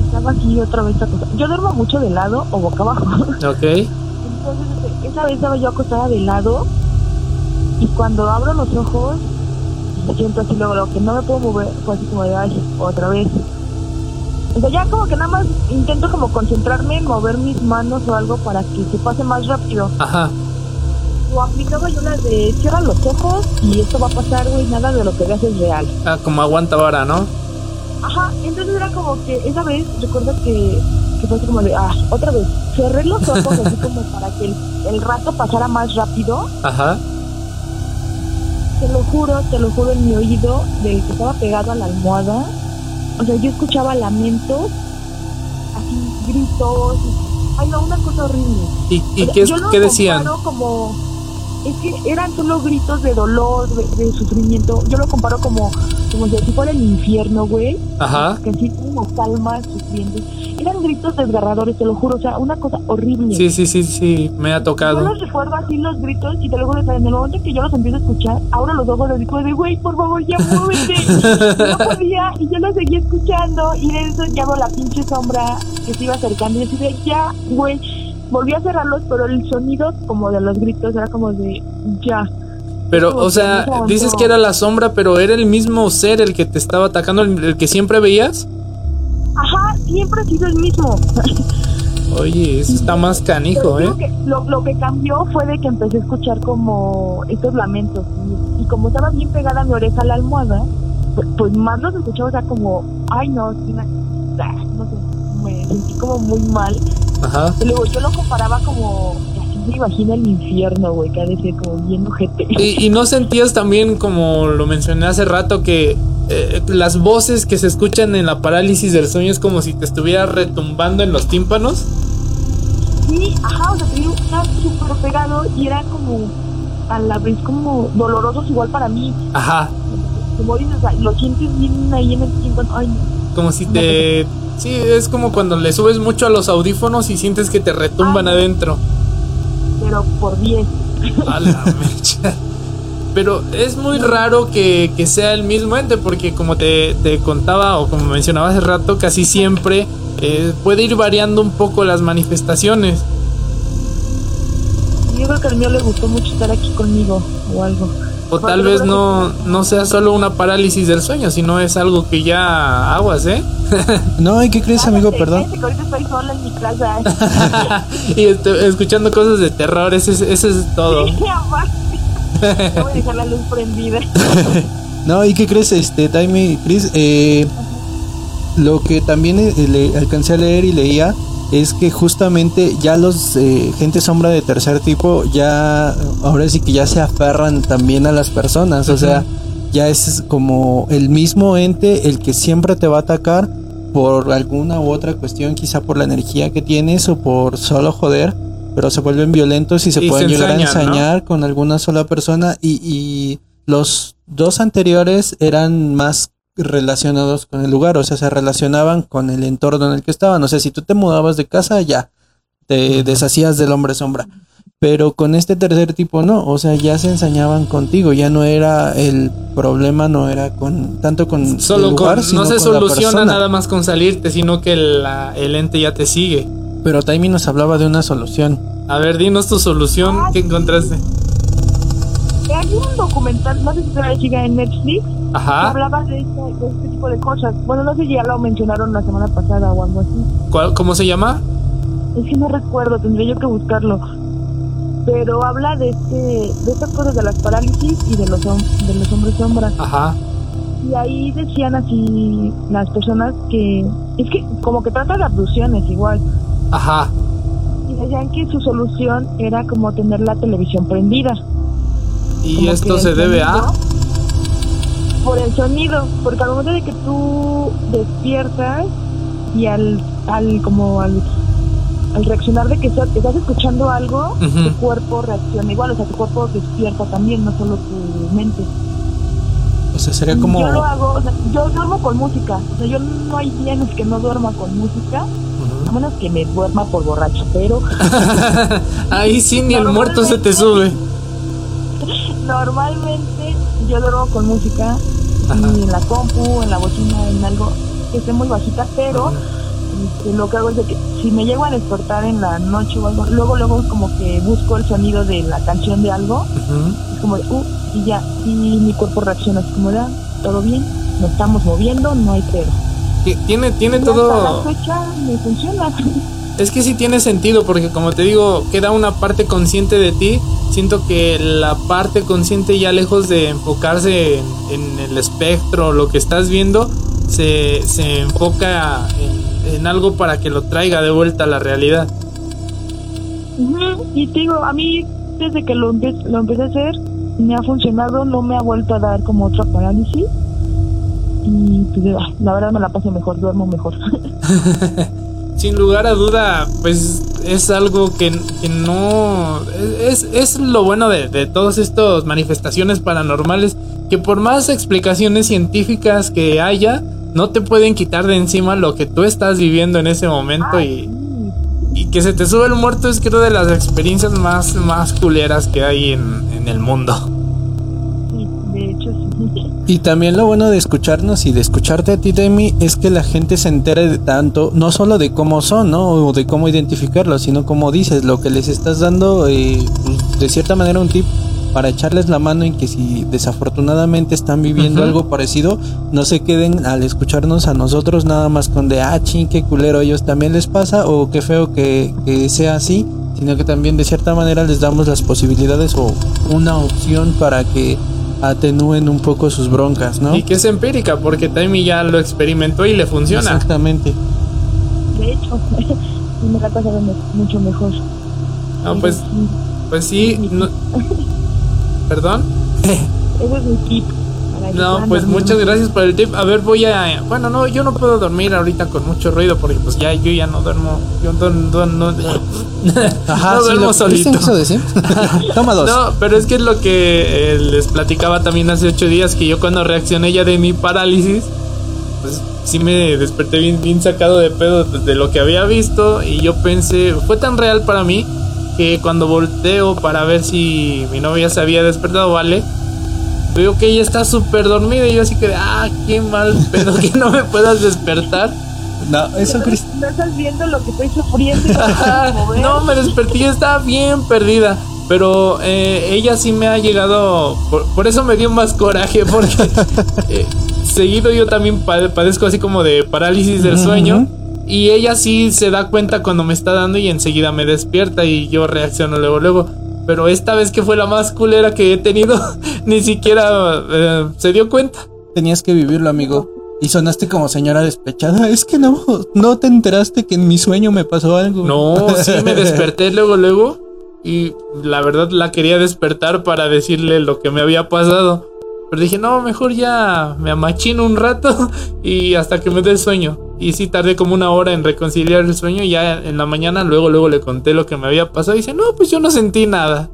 estaba aquí otra vez acostada. Yo duermo mucho de lado o boca abajo. Ok. Entonces, este, esa vez estaba yo acostada de lado y cuando abro los ojos, me siento así luego, lo que no me puedo mover, fue así como de, ay, otra vez. O sea, ya como que nada más intento como concentrarme en mover mis manos o algo para que se pase más rápido. Ajá. O aplicaba yo la de cierra los ojos y esto va a pasar, güey, nada de lo que veas es real. Ah, como aguanta vara, ¿no? Ajá, entonces era como que esa vez recuerdo que, que fue así como de, ah, otra vez, cerré los ojos así como para que el, el rato pasara más rápido. Ajá. Te lo juro, te lo juro en mi oído del que estaba pegado a la almohada. O sea, yo escuchaba lamentos, así gritos. Ay, no, una cosa horrible. ¿Y, y O sea, qué, yo qué decían? como es que eran solo gritos de dolor, de, de sufrimiento. Yo lo comparo como como si así fuera el infierno, güey. Ajá. Que así como almas sufriendo. Eran gritos desgarradores, te lo juro, o sea, una cosa horrible. Sí, sí, sí, sí, me ha Yo tocado. los recuerdo así los gritos y te lo juro, en el momento que yo los empiezo a escuchar, abro los ojos así como de, güey, por favor, ya muévete. No podía y yo lo seguía escuchando y de eso ya veo la pinche sombra que se iba acercando y así de, ya, güey. Volví a cerrarlos, pero el sonido como de los gritos era como de, ya. Pero, o sea, dices que era la sombra, pero era el mismo ser el que te estaba atacando, el, el que siempre veías. Ajá, siempre ha sido el mismo. Oye, eso está más canijo, ¿eh? que lo, lo que cambió fue de que empecé a escuchar como estos lamentos. Y, y como estaba bien pegada mi oreja a la almohada, pues, pues más los escuchaba, o sea, como, ay no, ah, no sé, me sentí como muy mal. Ajá. Y luego yo lo comparaba como, así me imagino el infierno, güey, que ha de ser como bien ojete. Y, y no sentías también, como lo mencioné hace rato, que eh, las voces que se escuchan en la parálisis del sueño es como si te estuviera retumbando en los tímpanos. Sí, ajá, o sea, te estaba súper pegado y era como, a la vez como dolorosos igual para mí. Ajá. Como dices, o sea, lo sientes bien ahí en el tímpano, ay no. Como si te... Sí, es como cuando le subes mucho a los audífonos y sientes que te retumban Ah. adentro. pero por 10. A la mecha. Pero es muy raro que, que sea el mismo ente, porque como te, te contaba o como mencionaba hace rato, casi siempre eh, puede ir variando un poco las manifestaciones. Yo creo que al mío le gustó mucho estar aquí conmigo o algo. O tal vez no, no sea solo una parálisis del sueño, sino es algo que ya aguas, ¿eh? no, ¿y qué crees, amigo? Perdón. estoy sola en mi casa. y escuchando cosas de terror, eso es, eso es todo. Sí, voy a dejar la luz prendida. no, ¿y qué crees, este, Taimi, Chris? Eh, lo que también eh, le alcancé a leer y leía es que justamente ya los eh, gente sombra de tercer tipo ya ahora sí que ya se aferran también a las personas, o sea, ya es como el mismo ente el que siempre te va a atacar por alguna u otra cuestión, quizá por la energía que tienes o por solo joder, pero se vuelven violentos y se pueden llegar a ensañar con alguna sola persona y, y los dos anteriores eran más relacionados con el lugar, o sea, se relacionaban con el entorno en el que estaban. O sea, si tú te mudabas de casa, ya te deshacías del hombre sombra. Pero con este tercer tipo no, o sea, ya se ensañaban contigo, ya no era el problema, no era con tanto con Solo el lugar, con, no se soluciona nada más con salirte, sino que el ente ya te sigue. Pero Taimi nos hablaba de una solución. A ver, dinos tu solución, ¿qué encontraste? Hay un documental, no sé si se siga en Netflix, Ajá. hablaba de este, tipo de cosas. Bueno, no sé si ya lo mencionaron la semana pasada o algo así. ¿Cómo se llama? Es que no recuerdo, tendría yo que buscarlo. Pero habla de este, de estas cosas de las parálisis y de los, de los hombres sombras. Ajá. Y ahí decían así las personas que... Es que como que trata de abducciones igual. Ajá. Y decían que su solución era como tener la televisión prendida. ¿Y esto se debe a...? por el sonido, porque al momento de que tú despiertas y al, al como al, al reaccionar de que estás escuchando algo, tu cuerpo reacciona igual, o sea, tu cuerpo despierta también, no solo tu mente. O sea, sería como... Yo lo hago, o sea, yo duermo con música, o sea, yo no hay días en que no duerma con música, a menos que me duerma por borracho, pero... Ahí sí, ni el muerto se te sube. Normalmente yo duermo con música y en la compu, en la bocina, en algo que esté muy bajita, pero este, lo que hago es de que si me llego a despertar en la noche o algo, luego luego como que busco el sonido de la canción de algo, es como de, uh, y ya, y mi cuerpo reacciona así como de, ah, todo bien, nos estamos moviendo, no hay pero. Tiene, tiene todo... la fecha me funciona. Es que sí tiene sentido, porque como te digo, queda una parte consciente de ti. Siento que la parte consciente ya lejos de enfocarse en, el espectro, lo que estás viendo, se, se enfoca en, algo para que lo traiga de vuelta a la realidad. Y te digo, a mí desde que lo, lo empecé a hacer, me ha funcionado, no me ha vuelto a dar como otra parálisis. Y pues, la verdad me la paso mejor, duermo mejor. sin lugar a duda, pues es algo que, no... Es, es lo bueno de, todas estas manifestaciones paranormales, que por más explicaciones científicas que haya, no te pueden quitar de encima lo que tú estás viviendo en ese momento y, y que se te sube el muerto es creo de las experiencias más, más culeras que hay en, en el mundo. Y también lo bueno de escucharnos y de escucharte a ti, Demi, es que la gente se entere de tanto, no solo de cómo son, ¿no? O de cómo identificarlos, sino como dices, lo que les estás dando, eh, pues, de cierta manera, un tip para echarles la mano en que si desafortunadamente están viviendo algo parecido, no se queden al escucharnos a nosotros nada más con de, ah, ching, qué culero, a ellos también les pasa, o qué feo que, que sea así, sino que también de cierta manera les damos las posibilidades o una opción para que atenúen un poco sus broncas, ¿no? Y que es empírica, porque Taimi ya lo experimentó y le funciona. Exactamente. De hecho, me la pasa mucho mejor. Ah, pues, pues sí. ¿Perdón? Ese es mi tip. No, pues muchas gracias por el tip. A ver, voy a. Bueno, no, yo no puedo dormir ahorita con mucho ruido porque, pues ya yo ya no duermo. Yo no, no, no, Ajá, no duermo solito. Toma dos. No, pero es que es lo que eh, les platicaba también hace ocho días que yo cuando reaccioné ya de mi parálisis, pues sí me desperté bien, bien sacado de pedo de lo que había visto y yo pensé, fue tan real para mí que cuando volteo para ver si mi novia se había despertado, ¿vale? Veo que ella está súper dormida y yo así que, ah, qué mal pedo que no me puedas despertar. No, eso Cristo. No estás viendo lo que estoy sufriendo. no, me desperté y estaba bien perdida. Pero eh, ella sí me ha llegado. Por, eso me dio más coraje, porque eh, seguido yo también padezco así como de parálisis del sueño. Y ella sí se da cuenta cuando me está dando y enseguida me despierta y yo reacciono luego, luego. Pero esta vez que fue la más culera que he tenido, ni siquiera eh, se dio cuenta. Tenías que vivirlo, amigo. Y sonaste como señora despechada. Es que no, no te enteraste que en mi sueño me pasó algo. No, sí me desperté luego, luego. Y la verdad la quería despertar para decirle lo que me había pasado. Pero dije, no, mejor ya me amachino un rato y hasta que me dé el sueño. Y sí tardé como una hora en reconciliar el sueño. Y ya en la mañana, luego, luego le conté lo que me había pasado. Y dice, no, pues yo no sentí nada.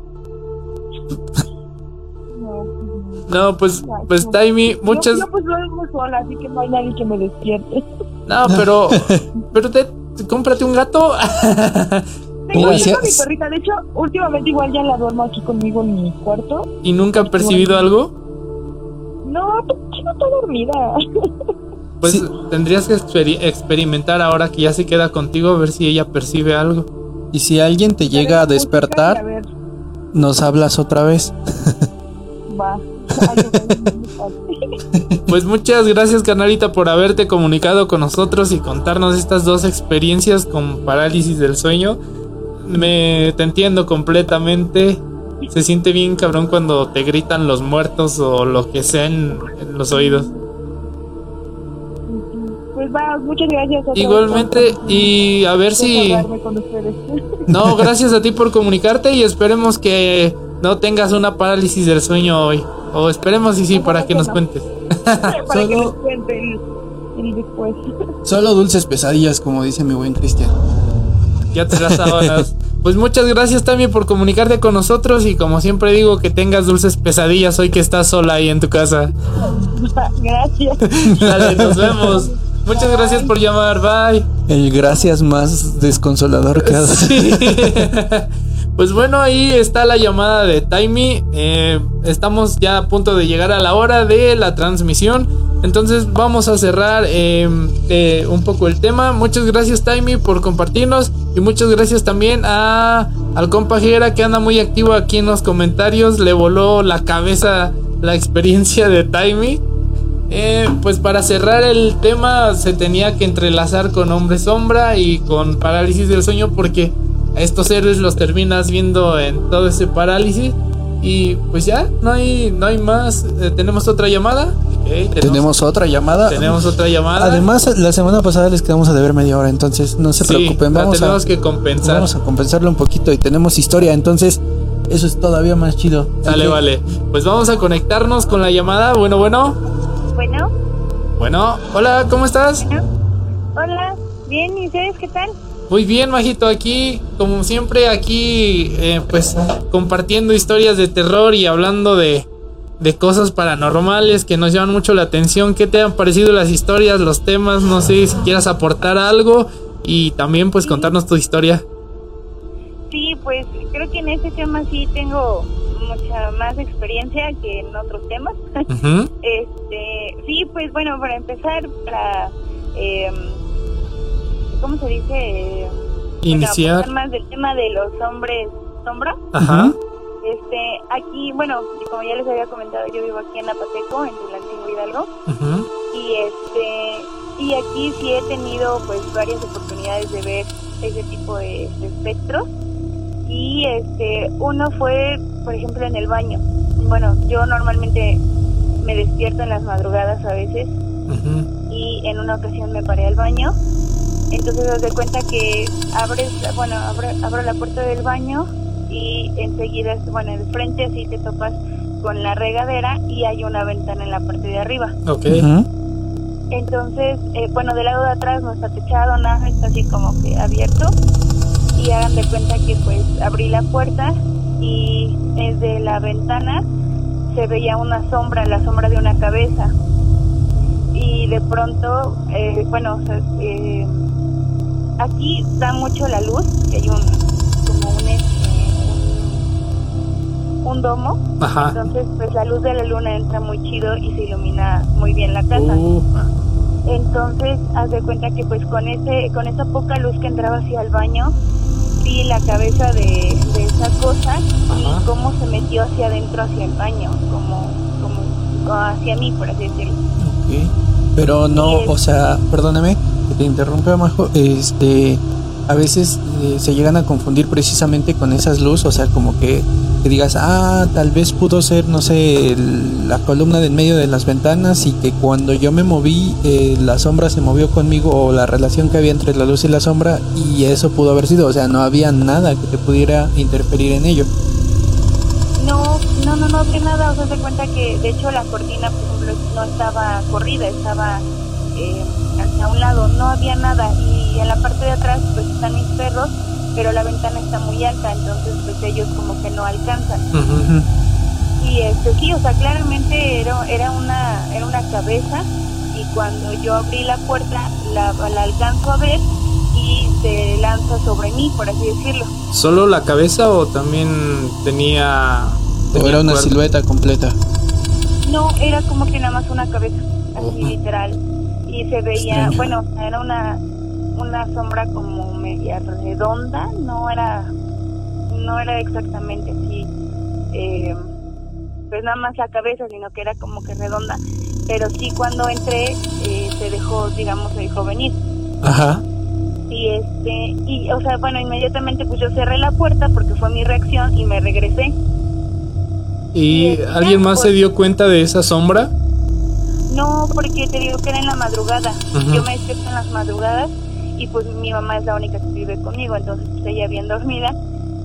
No, pues, pues Taimi, muchas. Yo, pues muy sola, así que no hay nadie que me despierte. No, pero, pero te, cómprate un gato. Tengo, mi perrita, de hecho, últimamente igual ya la duermo aquí conmigo en mi cuarto. ¿Y nunca ha percibido algo? No, pues, no está dormida. Pues tendrías que experimentar ahora que ya se queda contigo a ver si ella percibe algo. Y si alguien te llega a despertar, nos hablas otra vez. Va. Pues muchas gracias, canalita, por haberte comunicado con nosotros y contarnos estas dos experiencias con parálisis del sueño. Me te entiendo completamente. Se siente bien cabrón cuando te gritan los muertos o lo que sea en, los oídos. Pues va, muchas gracias. Igualmente, y a ver si... No, gracias a ti por comunicarte y esperemos que no tengas una parálisis del sueño hoy. O esperemos y sí, para que nos cuentes. para que nos cuente el, después. Solo dulces pesadillas, como dice mi buen Cristian. Ya te las sábanas. Pues muchas gracias también por comunicarte con nosotros y como siempre digo que tengas dulces pesadillas hoy que estás sola ahí en tu casa. Gracias. Dale, nos vemos. Muchas gracias por llamar, bye. El gracias más desconsolador que has. Sí. Pues bueno, ahí está la llamada de Taimi. Eh, estamos ya a punto de llegar a la hora de la transmisión. Entonces vamos a cerrar em, eh, un poco el tema. Muchas gracias Taimi por compartirnos. Y muchas gracias también a, al compajera que anda muy activo aquí en los comentarios. Le voló la cabeza la experiencia de Taimi. Eh, pues para cerrar el tema se tenía que entrelazar con Hombre Sombra y con Parálisis del Sueño porque estos héroes los terminas viendo en todo ese parálisis. Y pues ya, no hay, no hay más. Eh, tenemos otra llamada. Tenemos, otra llamada. Tenemos otra llamada. Además, la semana pasada les quedamos a deber media hora, entonces no se preocupen. Vamos tenemos que compensar. Vamos a compensarlo un poquito y tenemos historia, entonces eso es todavía más chido. Dale, vale. Pues vamos a conectarnos con la llamada. Bueno, bueno. Bueno. Bueno, hola, ¿cómo estás? Hola, bien, ¿y ustedes qué tal? Muy bien, Majito, aquí, como siempre, aquí, eh, pues, compartiendo historias de terror y hablando de, de cosas paranormales que nos llaman mucho la atención. ¿Qué te han parecido las historias, los temas? No sé si quieras aportar algo y también, pues, contarnos tu historia. Sí, pues, creo que en este tema sí tengo mucha más experiencia que en otros temas. este, sí, pues, bueno, para empezar, para... Eh, ¿cómo se dice? Iniciar. más del tema de los hombres sombra. Ajá. Este, aquí, bueno, como ya les había comentado, yo vivo aquí en Apateco, en Tulancingo Hidalgo. Y este, y aquí sí he tenido pues varias oportunidades de ver ese tipo de, espectros. Y este, uno fue, por ejemplo, en el baño. Bueno, yo normalmente me despierto en las madrugadas a veces. Y en una ocasión me paré al baño entonces das de cuenta que abres, bueno, abro, abro la puerta del baño y enseguida, bueno, de frente así te topas con la regadera y hay una ventana en la parte de arriba. Ok. Entonces, eh, bueno, del lado de atrás no está techado, nada, está así como que abierto. Y hagan de cuenta que pues abrí la puerta y desde la ventana se veía una sombra, la sombra de una cabeza. Y de pronto, eh, bueno, eh, aquí da mucho la luz, que hay un un, domo. Entonces, pues la luz de la luna entra muy chido y se ilumina muy bien la casa. Uh. Entonces, haz de cuenta que pues con ese con esa poca luz que entraba hacia el baño, vi la cabeza de, esa cosa y cómo se metió hacia adentro, hacia el baño, como, como hacia mí, por así decirlo. Pero no, o sea, perdóname que te interrumpa, Majo, este, a veces eh, se llegan a confundir precisamente con esas luces, o sea, como que, que, digas, ah, tal vez pudo ser, no sé, la columna del medio de las ventanas y que cuando yo me moví, eh, la sombra se movió conmigo o la relación que había entre la luz y la sombra y eso pudo haber sido, o sea, no había nada que te pudiera interferir en ello. No, no, no, no había nada, o sea, se cuenta que de hecho la cortina, por ejemplo, no estaba corrida, estaba... Eh, hacia un lado, no había nada. Y en la parte de atrás pues están mis perros, pero la ventana está muy alta, entonces pues ellos como que no alcanzan. Y este sí, o sea, claramente era, era una era una cabeza y cuando yo abrí la puerta la, la alcanzo a ver y se lanza sobre mí, por así decirlo. ¿Solo la cabeza o también tenía... o era una silueta completa? No, era como que nada más una cabeza, así literal y se veía, bueno, era una, una sombra como media redonda, no era, no era exactamente así, eh, pues nada más la cabeza, sino que era como que redonda, pero sí cuando entré eh, se dejó, digamos, se dejó venir. Ajá. Y este, y o sea, bueno, inmediatamente pues yo cerré la puerta porque fue mi reacción y me regresé. ¿Y, alguien más se dio cuenta de esa sombra? No, porque te digo que era en la madrugada. Yo me despierto en las madrugadas y pues mi mamá es la única que vive conmigo, entonces pues, ella bien dormida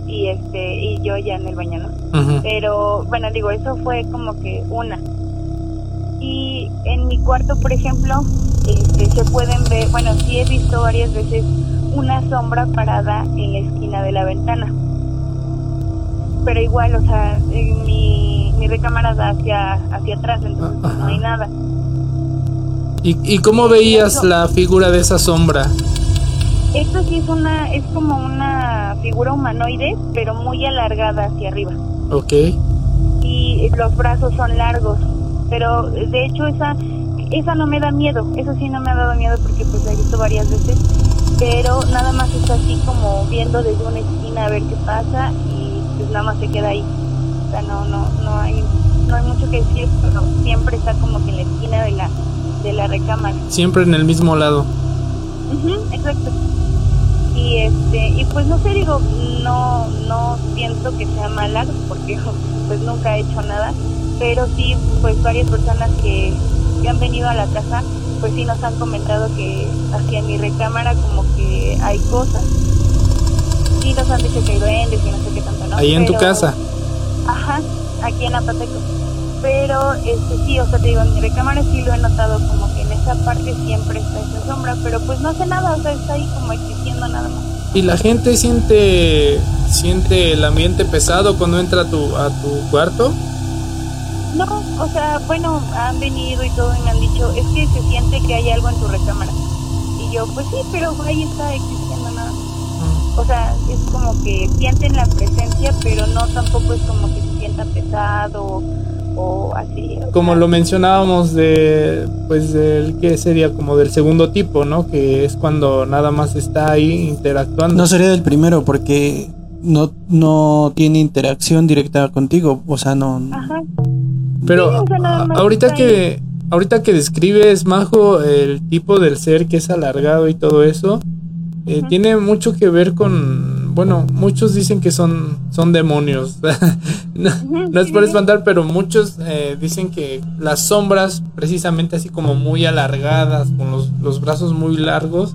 y este y yo ya en el baño, ¿no? Pero bueno, digo, eso fue como que una. Y en mi cuarto, por ejemplo, este, se pueden ver, bueno, sí he visto varias veces una sombra parada en la esquina de la ventana. Pero igual, o sea, mi, mi recámara da hacia, hacia atrás, entonces no hay nada. ¿Y, y cómo veías la figura de esa sombra? Esto sí es una, es como una figura humanoide, pero muy alargada hacia arriba. Ok. Y los brazos son largos, pero de hecho esa, esa no me da miedo, eso sí no me ha dado miedo porque pues la he visto varias veces, pero nada más está así como viendo desde una esquina a ver qué pasa y pues nada más se queda ahí. O sea, no, no, no hay, no hay mucho que decir, pero siempre está como que en la esquina de la de la recámara. Siempre en el mismo lado. exacto. Y este y pues no sé, digo, no no pienso que sea mala porque pues nunca he hecho nada, pero sí pues varias personas que, que han venido a la casa pues sí nos han comentado que hacia mi recámara como que hay cosas. Sí nos han dicho que hay duendes y no sé qué tanto, ¿no? Ahí en tu casa. Ajá, aquí en Apateco pero este sí, o sea, te digo, en mi recámara sí lo he notado como que en esa parte siempre está esa sombra, pero pues no hace nada, o sea, está ahí como existiendo nada más. ¿Y la gente siente siente el ambiente pesado cuando entra a tu, a tu cuarto? No, o sea, bueno, han venido y todo y me han dicho, es que se siente que hay algo en tu recámara. Y yo, pues sí, pero ahí está existiendo nada mm. O sea, es como que sienten la presencia, pero no tampoco es como que se sienta pesado o así. Como lo mencionábamos de, pues, del que sería como del segundo tipo, ¿no? Que es cuando nada más está ahí interactuando. No sería del primero porque no, no tiene interacción directa contigo, o sea, no. Ajá. Pero ahorita que ahorita que describes Majo el tipo del ser que es alargado y todo eso, eh, tiene mucho que ver con, bueno, muchos dicen que son, son demonios. no, es por espantar, pero muchos eh, dicen que las sombras, precisamente así como muy alargadas, con los, los brazos muy largos,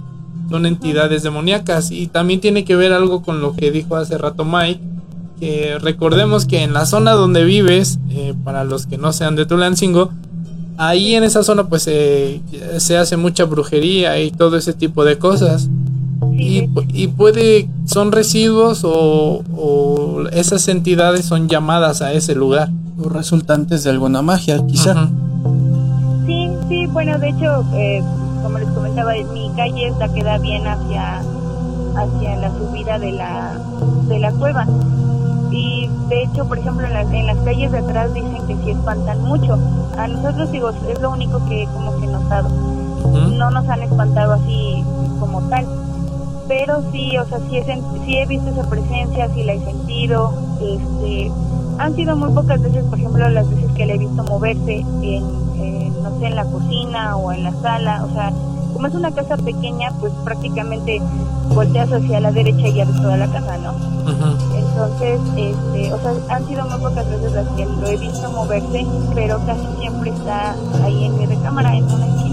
son entidades demoníacas. Y también tiene que ver algo con lo que dijo hace rato Mike, que recordemos que en la zona donde vives, eh, para los que no sean de Tulancingo, ahí en esa zona pues se hace mucha brujería y todo ese tipo de cosas. Y, puede, son residuos o, esas entidades son llamadas a ese lugar. O resultantes de alguna magia, quizá. Sí, sí, bueno, de hecho, eh, como les comentaba, mi calle está queda bien hacia, hacia la subida de la, de la cueva. Y de hecho, por ejemplo, en las, en las calles de atrás dicen que sí espantan mucho. A nosotros, digo, es lo único que como que he notado. No nos han espantado así como tal pero sí, o sea, sí he, sí he visto esa presencia, sí la he sentido, este, han sido muy pocas veces, por ejemplo, las veces que le he visto moverse en, no sé, en la cocina o en la sala, o sea, como es una casa pequeña, pues prácticamente volteas hacia la derecha y ya ves toda la casa, ¿no? Entonces, este, o sea, han sido muy pocas veces las que lo he visto moverse, pero casi siempre está ahí en mi recámara, en una esquina.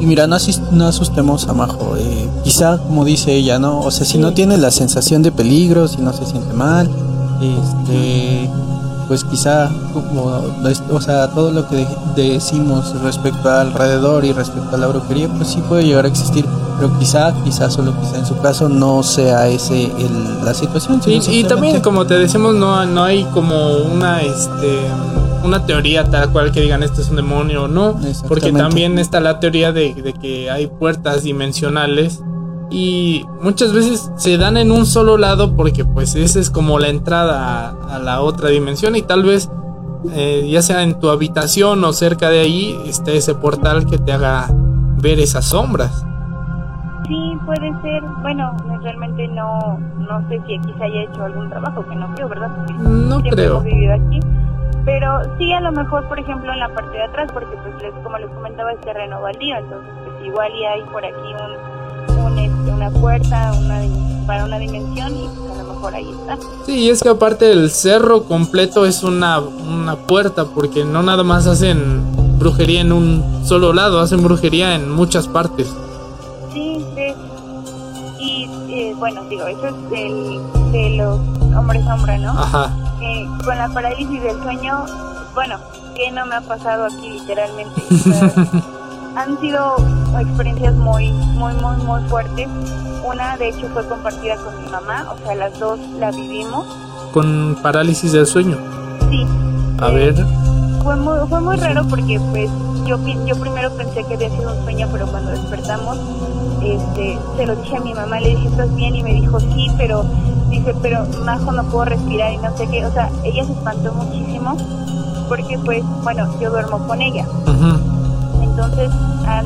Y mira, no, no asustemos a Majo. Eh, quizá, como dice ella, ¿no? O sea, si no tiene la sensación de peligro, si no se siente mal, este, pues quizá, o sea, todo lo que decimos respecto al alrededor y respecto a la brujería, pues sí puede llegar a existir, pero quizá, quizá solo quizá en su caso no sea ese el, la situación. y también, como te decimos, no, no hay como una, este una teoría tal cual que digan esto es un demonio o no, porque también está la teoría de, que hay puertas dimensionales y muchas veces se dan en un solo lado porque pues esa es como la entrada a, la otra dimensión y tal vez eh, ya sea en tu habitación o cerca de ahí esté ese portal que te haga ver esas sombras. Sí, puede ser. Bueno, realmente no, no sé si aquí se haya hecho algún trabajo, que no creo, ¿verdad? no creo. Hemos vivido aquí pero sí a lo mejor por ejemplo en la parte de atrás porque pues como les comentaba es terreno baldío entonces pues igual y hay por aquí un, este, una puerta una para una dimensión y pues a lo mejor ahí está. Sí y es que aparte el cerro completo es una una puerta porque no nada más hacen brujería en un solo lado hacen brujería en muchas partes bueno digo eso es del, de los hombres sombra no ajá eh, con la parálisis del sueño, bueno, que no me ha pasado aquí literalmente. han sido experiencias muy, muy, muy, muy fuertes. Una, de hecho, fue compartida con mi mamá, o sea, las dos la vivimos. ¿Con parálisis del sueño? Sí. A eh, ver. Fue muy, fue muy raro porque, pues, yo, yo primero pensé que había sido un sueño, pero cuando despertamos, este, se lo dije a mi mamá, le dije, ¿estás bien? Y me dijo, sí, pero dice, pero Majo no puedo respirar y no sé qué, o sea, ella se espantó muchísimo porque pues, bueno, yo duermo con ella. Entonces,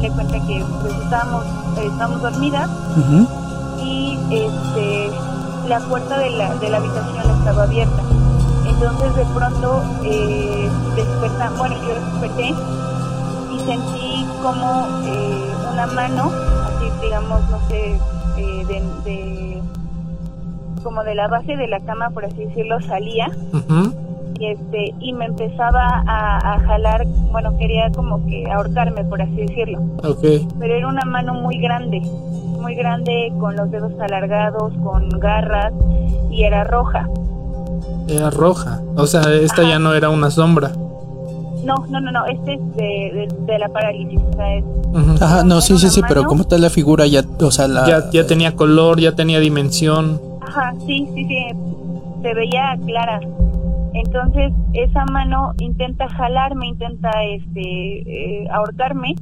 de cuenta que pues estábamos, estábamos dormidas y este la puerta de la, de la habitación estaba abierta. Entonces de pronto eh, bueno, yo desperté y sentí como eh, una mano, digamos, no sé, eh, de como de la base de la cama, por así decirlo, salía. Y, este, y me empezaba a, jalar, bueno, quería como que ahorcarme, por así decirlo. Pero era una mano muy grande, muy grande, con los dedos alargados, con garras, y era roja. Era roja, o sea, esta ya no era una sombra. No, no, no, no, este es de, de, la parálisis, o sea, es... Ajá, no, sí, sí, sí, pero ¿cómo está la figura? Ya, o sea, la... ya, ya tenía color, ya tenía dimensión. Ajá, sí, sí, sí, se veía clara. Entonces esa mano intenta jalarme, intenta este eh, ahorcarme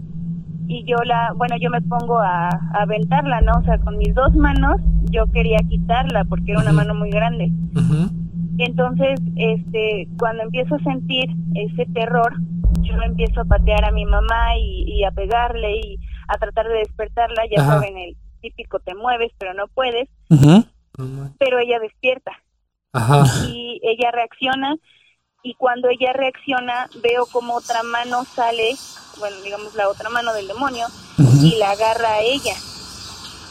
y yo la, bueno, yo me pongo a, aventarla, ¿no? O sea, con mis dos manos yo quería quitarla porque era una mano muy grande. Entonces, este, cuando empiezo a sentir ese terror, yo empiezo a patear a mi mamá y, a pegarle y a tratar de despertarla, ya saben, el típico te mueves pero no puedes. Pero ella despierta. Y ella reacciona. Y cuando ella reacciona veo como otra mano sale, bueno, digamos la otra mano del demonio, y la agarra a ella.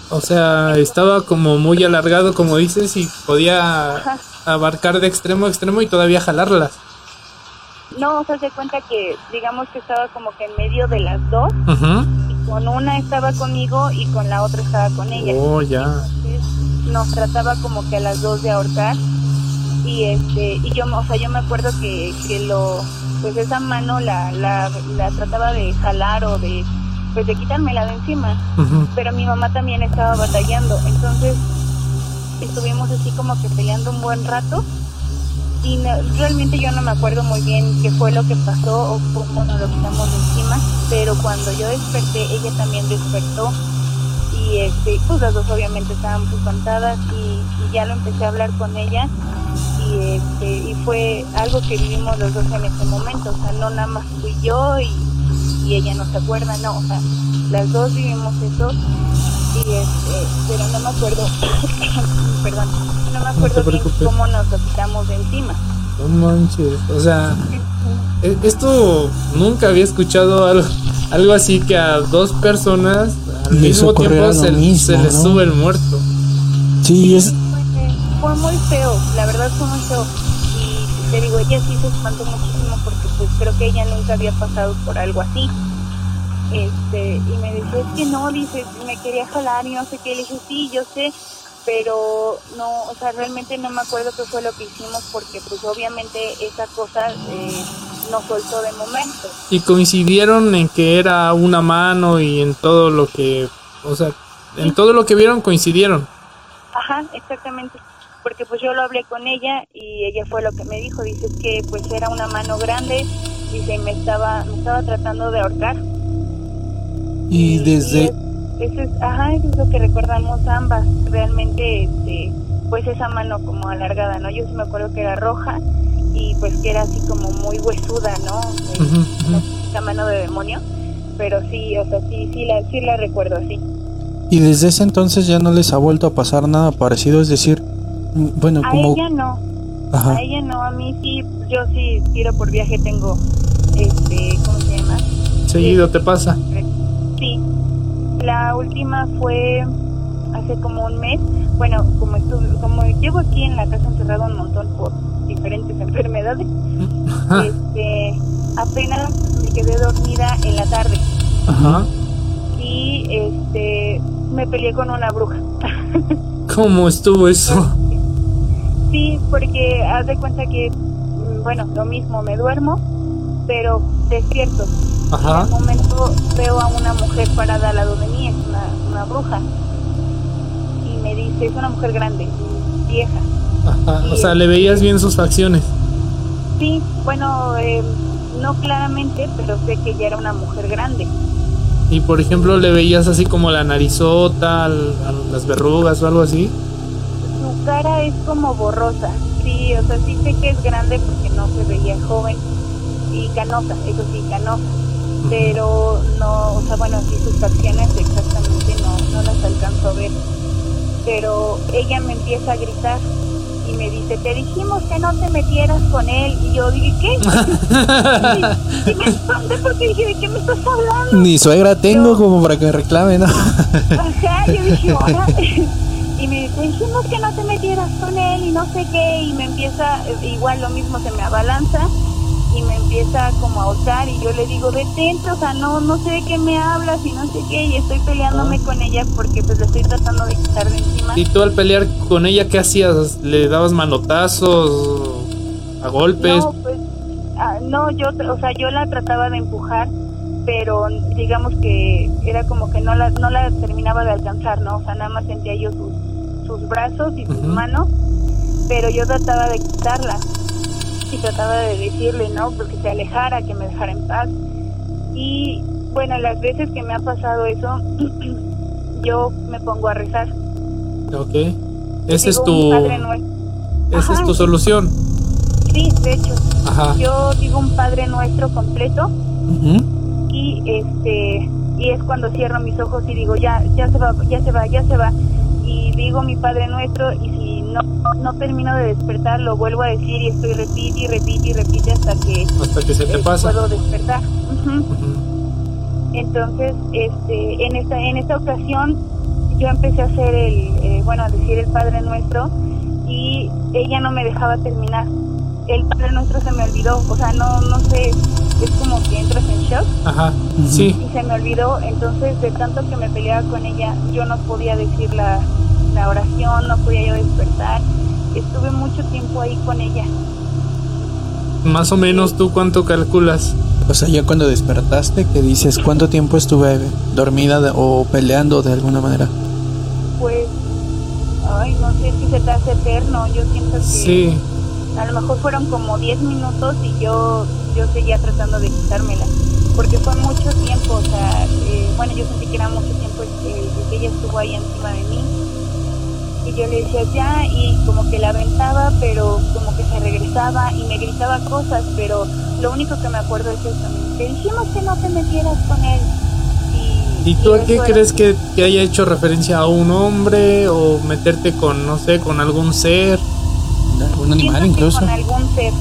O sea, estaba como muy alargado, como dices, y podía abarcar de extremo a extremo y todavía jalarlas. No, o sea, se cuenta que, digamos que estaba como que en medio de las dos, y con una estaba conmigo y con la otra estaba con ella. Oh, ya. Nos trataba como que a las dos de ahorcar y este y yo o sea yo me acuerdo que, que lo pues esa mano la, la, la trataba de jalar o de pues de quitármela de encima. Pero mi mamá también estaba batallando. Entonces estuvimos así como que peleando un buen rato. Y realmente yo no me acuerdo muy bien qué fue lo que pasó o cómo nos lo quitamos encima pero cuando yo desperté ella también despertó. Y este, pues las dos obviamente estábamos espantadas y, ya lo empecé a hablar con ella. Y este y fue algo que vivimos los dos en ese momento, o sea, no nada más fui yo y, ella no se acuerda, no, o sea, las dos vivimos eso este, pero no me acuerdo, perdón, no me acuerdo bien cómo nos lo quitamos de encima. No manches, o sea, e, esto nunca había escuchado algo, algo así que a dos personas al mismo tiempo se, les sube el muerto. Sí, es... Fue, muy feo, la verdad fue muy feo. Y te digo, ella sí se espantó muchísimo porque pues creo que ella nunca había pasado por algo así. Este, y me dice, es que no, dice, me quería jalar y no sé qué. Le dije, sí, yo sé, pero no, o sea, realmente no me acuerdo qué fue lo que hicimos porque pues obviamente esa cosa eh, no soltó de momento. Y coincidieron en que era una mano y en todo lo que, o sea, en todo lo que vieron coincidieron. Ajá, exactamente. Porque pues yo lo hablé con ella y ella fue lo que me dijo, dice que pues era una mano grande, dice, y me estaba, me estaba tratando de ahorcar. Y desde... Eso es, ajá, eso es lo que recordamos ambas, realmente, este, pues esa mano como alargada, ¿no? Yo sí me acuerdo que era roja y pues que era así como muy huesuda, ¿no? Esa mano de demonio, pero sí, o sea, sí, sí la, sí la recuerdo así. Y desde ese entonces ya no les ha vuelto a pasar nada parecido, es decir, mm, bueno, como... A ella no, a ella no, a mí sí, yo sí tiro por viaje, tengo, este, ¿cómo se llama? Seguido te pasa. La última fue hace como un mes. Bueno, como estuve, como llevo aquí en la casa encerrado un montón por diferentes enfermedades, este, apenas me quedé dormida en la tarde. Ajá. Y este, me peleé con una bruja. ¿Cómo estuvo eso? Sí, porque haz de cuenta que, mm, bueno, lo mismo, me duermo, pero despierto. Ajá. En un momento veo a una mujer parada al lado de mí, es una, una bruja. Y me dice, es una mujer grande, vieja. Ajá. O sea, le veías bien sus facciones. Sí, bueno, eh, no claramente, pero sé que ella era una mujer grande. Y por ejemplo, le veías así como la narizota, las verrugas o algo así. Su cara es como borrosa, sí, o sea, sí sé que es grande porque no se veía joven y canosa, eso sí, canosa pero no, o sea, bueno, sí sus facciones exactamente no, no las alcanzo a ver. Pero ella me empieza a gritar y me dice, te dijimos que no te metieras con él. Y yo dije, ¿qué? y, me espanté porque dije, ¿de qué me estás hablando? Ni suegra tengo como para que me reclame, ¿no? Ajá, yo dije, ahora... y me dice, dijimos que no te metieras con él y no sé qué. Y me empieza, igual lo mismo, se me abalanza y me empieza como a ahorcar y yo le digo, detente, o sea, no, no sé de qué me hablas y no sé qué, y estoy peleándome ah. con ella porque pues le estoy tratando de quitar de encima. ¿Y tú al pelear con ella qué hacías? ¿Le dabas manotazos, a golpes? No, pues, ah, no, yo, o sea, yo la trataba de empujar, pero digamos que era como que no la, no la terminaba de alcanzar, ¿no? O sea, nada más sentía yo sus, sus brazos y sus manos, pero yo trataba de quitarla y trataba de decirle, ¿no? Porque se alejara, que me dejara en paz. Y bueno, las veces que me ha pasado eso, yo me pongo a rezar. Ok. Ese es tu... Esa es tu solución. Sí, de hecho. Yo digo un Padre Nuestro completo. Y este y es cuando cierro mis ojos y digo, ya ya se va, ya se va, ya se va. Y digo mi Padre Nuestro y si no, no termino de despertar, lo vuelvo a decir y estoy repite y repite y repite hasta que, hasta que se te pasa. puedo despertar. Entonces, este, en esta, en esta ocasión yo empecé a hacer el, eh, bueno, a decir el Padre Nuestro y ella no me dejaba terminar. El Padre Nuestro se me olvidó, o sea, no, no sé, es como que entras en shock. Ajá, sí. Y se me olvidó, entonces de tanto que me peleaba con ella, yo no podía decir la, oración, no podía yo despertar. Estuve mucho tiempo ahí con ella. Más o menos, ¿tú cuánto calculas? O sea, ya cuando despertaste, ¿qué dices? ¿Cuánto tiempo estuve dormida o peleando de alguna manera? Pues, ay, no sé si se te hace eterno. Yo siento que sí. a lo mejor fueron como 10 minutos y yo, yo seguía tratando de quitármela. Porque fue mucho tiempo, o sea, eh, bueno, yo sentí que era mucho tiempo eh, que ella estuvo ahí encima de mí y yo le decía ya y como que la aventaba pero como que se regresaba y me gritaba cosas pero lo único que me acuerdo es eso te dijimos que no te metieras con él y ¿Y tú a qué crees que, que, haya hecho referencia a un hombre o meterte con, no sé, con algún ser? Un animal incluso. Con algún ser.